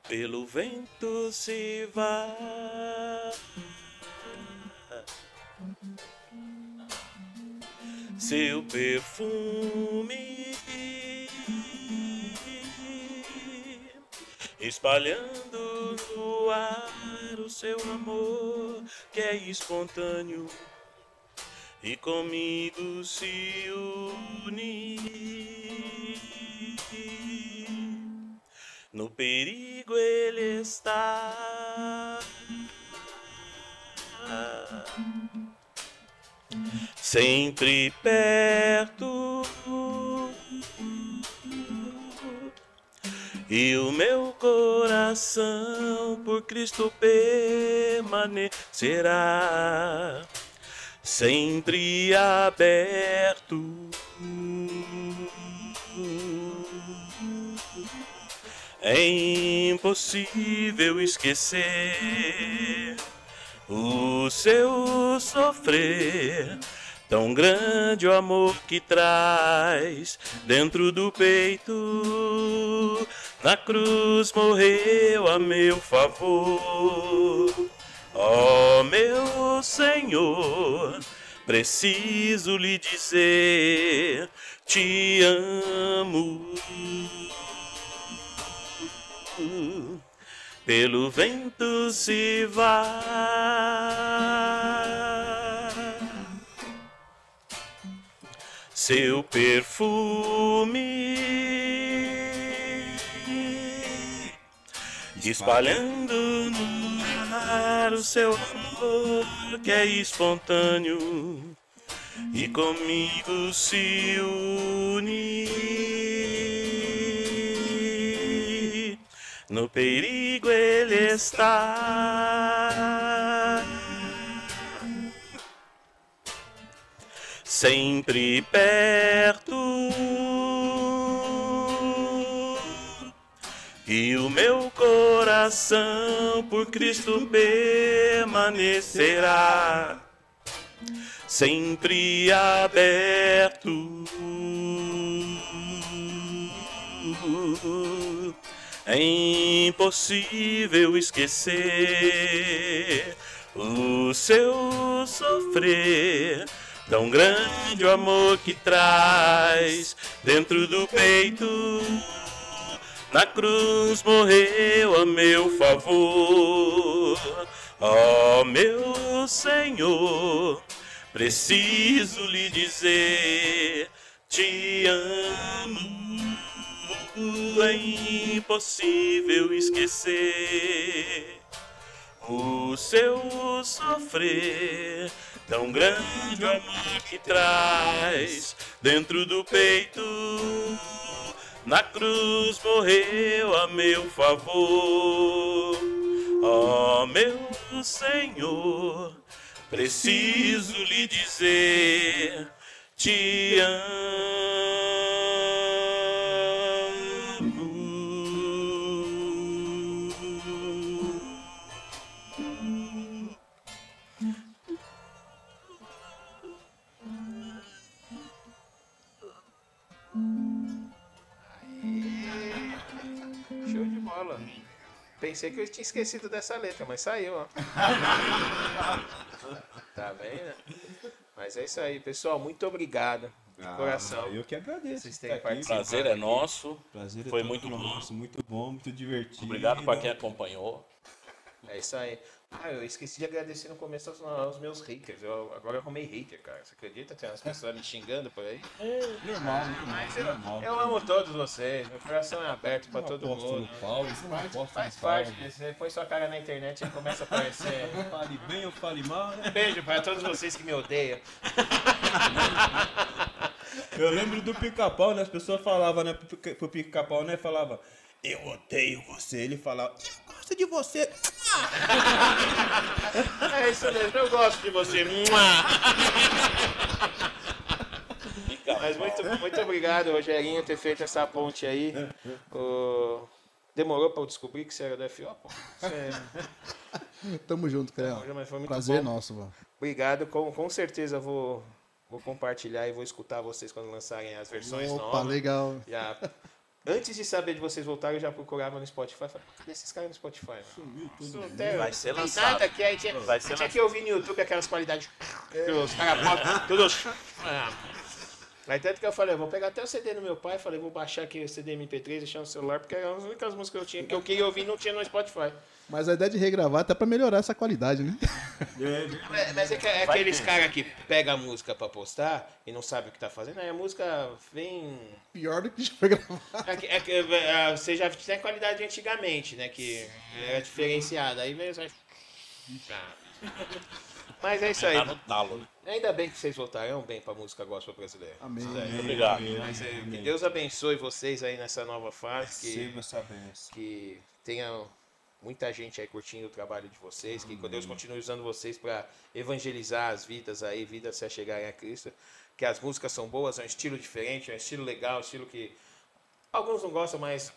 Pelo vento se vai. Seu perfume espalhando no ar o seu amor que é espontâneo e comigo se une. No perigo ele está. Sempre perto. E o meu coração por Cristo permanecerá sempre aberto. É impossível esquecer o seu sofrer Tão grande o amor que traz dentro do peito. Na cruz morreu a meu favor. Ó meu Senhor, preciso lhe dizer: te amo. Pelo vento se vai. Seu perfume espalhando no ar o seu amor que é espontâneo e comigo se une. No perigo ele está. Sempre perto. E o meu coração por Cristo permanecerá sempre aberto. É impossível esquecer o seu sofrer. Tão grande o amor que traz dentro do peito. Na cruz morreu a meu favor. Ó meu Senhor, preciso lhe dizer: te amo. É impossível esquecer o seu sofrer. Tão grande o amor que traz dentro do peito. Na cruz morreu a meu favor. Ó meu Senhor, preciso lhe dizer: te amo. Pensei que eu tinha esquecido dessa letra, mas saiu, ó. (laughs) tá vendo? Mas é isso aí, pessoal. Muito obrigado. De coração. Eu que agradeço. Vocês estar aqui. participado. Prazer é nosso. Prazer é Foi muito bom. nosso, muito bom, muito divertido. Obrigado para quem acompanhou. É isso aí. Ah, eu esqueci de agradecer no começo aos, aos meus haters. Eu agora eu arrumei hater, cara. Você acredita? Tem umas pessoas me xingando por aí. Normal, normal, normal. Eu amo todos vocês. Meu coração é aberto pra todo mundo. no pau, isso não Faz parte. Você põe sua cara na internet e começa a aparecer. (laughs) Fale bem ou fale mal, né? Beijo para todos vocês que me odeiam. Eu lembro do pica-pau, né? As pessoas falavam, né? pro pica- Pro pica-pau, né? Falava, eu odeio você. Ele falava, eu gosto de você. (laughs) É isso mesmo, eu gosto de você. Mas muito, muito obrigado, Rogerinho, ter feito essa ponte aí. O- Demorou pra eu descobrir que você era do FO, pô. Você- Tamo junto, Creu. Mas foi muito Prazer bom. nosso, mano. Obrigado, com, com certeza vou, vou compartilhar e vou escutar vocês quando lançarem as versões Opa, novas. legal. Já, antes de saber de vocês voltarem, eu já procurava no Spotify. Falei, cadê esses caras no Spotify? Isso não tem- Vai ser tem lançado. Nada que aí tinha, Vai ser tinha que ouvir no YouTube aquelas qualidades. que os caras botam, todos. Aí tanto que eu falei, eu vou pegar até o CD do meu pai, falei, vou baixar aqui o CD MP3, deixar no celular, porque eram as únicas músicas que eu tinha, que eu queria ouvir e não tinha no Spotify. Mas a ideia de regravar até pra melhorar essa qualidade, né? É, (laughs) Mas é, que é aqueles caras que pegam a música pra postar e não sabe o que tá fazendo, aí a música vem. Pior do que já foi gravar. É é é, você já tinha a qualidade de antigamente, né? Que era diferenciada. Aí veio. só- Tá. Mas é isso aí. Tá no talo. né? Ainda bem que vocês voltarão bem pra música gospel brasileira. Amém. Obrigado. Mas, é, que Deus abençoe vocês aí nessa nova fase. Que, essa benção. que tenha muita gente aí curtindo o trabalho de vocês, que Deus continue usando vocês para evangelizar as vidas aí, vidas se chegarem a Cristo. Que as músicas são boas, é um estilo diferente, é um estilo legal, um estilo que alguns não gostam, mas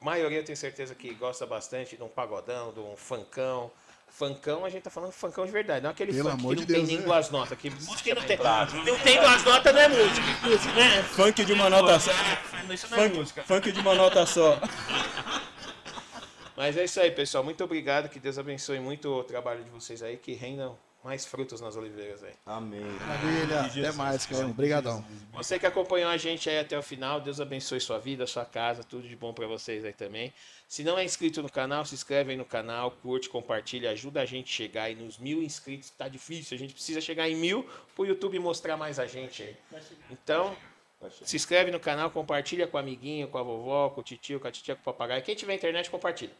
a maioria eu tenho certeza que gosta bastante de um pagodão, de um funkão, Funkão, a gente tá falando funkão de verdade, não aquele Pelo funk amor que não de tem Deus, nem né? duas notas. Que música não tem, não tem duas notas não é música. Né? Funk de uma nota só. Isso não é Funk, música. funk de uma nota só. Mas é isso aí, pessoal. Muito obrigado. Que Deus abençoe muito o trabalho de vocês aí. Que rendam mais frutos nas oliveiras aí. Amém. Maravilha. Até mais, Caio. Obrigadão. Você que acompanhou a gente aí até o final, Deus abençoe sua vida, sua casa, tudo de bom pra vocês aí também. Se não é inscrito no canal, se inscreve aí no canal, curte, compartilha, ajuda a gente a chegar aí nos mil inscritos, que tá difícil. A gente precisa chegar em mil pro YouTube mostrar mais a gente aí. Então, se inscreve no canal, compartilha com o amiguinho, com a vovó, com o titio, com a titia, com o papagaio. Quem tiver internet, compartilha.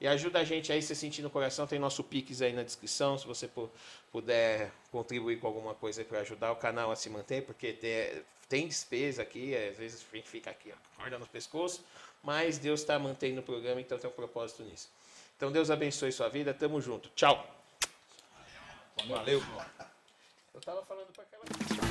E ajuda a gente aí, se sentir no coração, tem nosso Pix aí na descrição, se você pu- puder contribuir com alguma coisa para ajudar o canal a se manter, porque tem, tem despesa aqui, às vezes a gente fica aqui, ó, corda no pescoço, mas Deus está mantendo o programa, então tem um propósito nisso. Então Deus abençoe sua vida, tamo junto. Tchau. Valeu. Eu tava falando para aquela.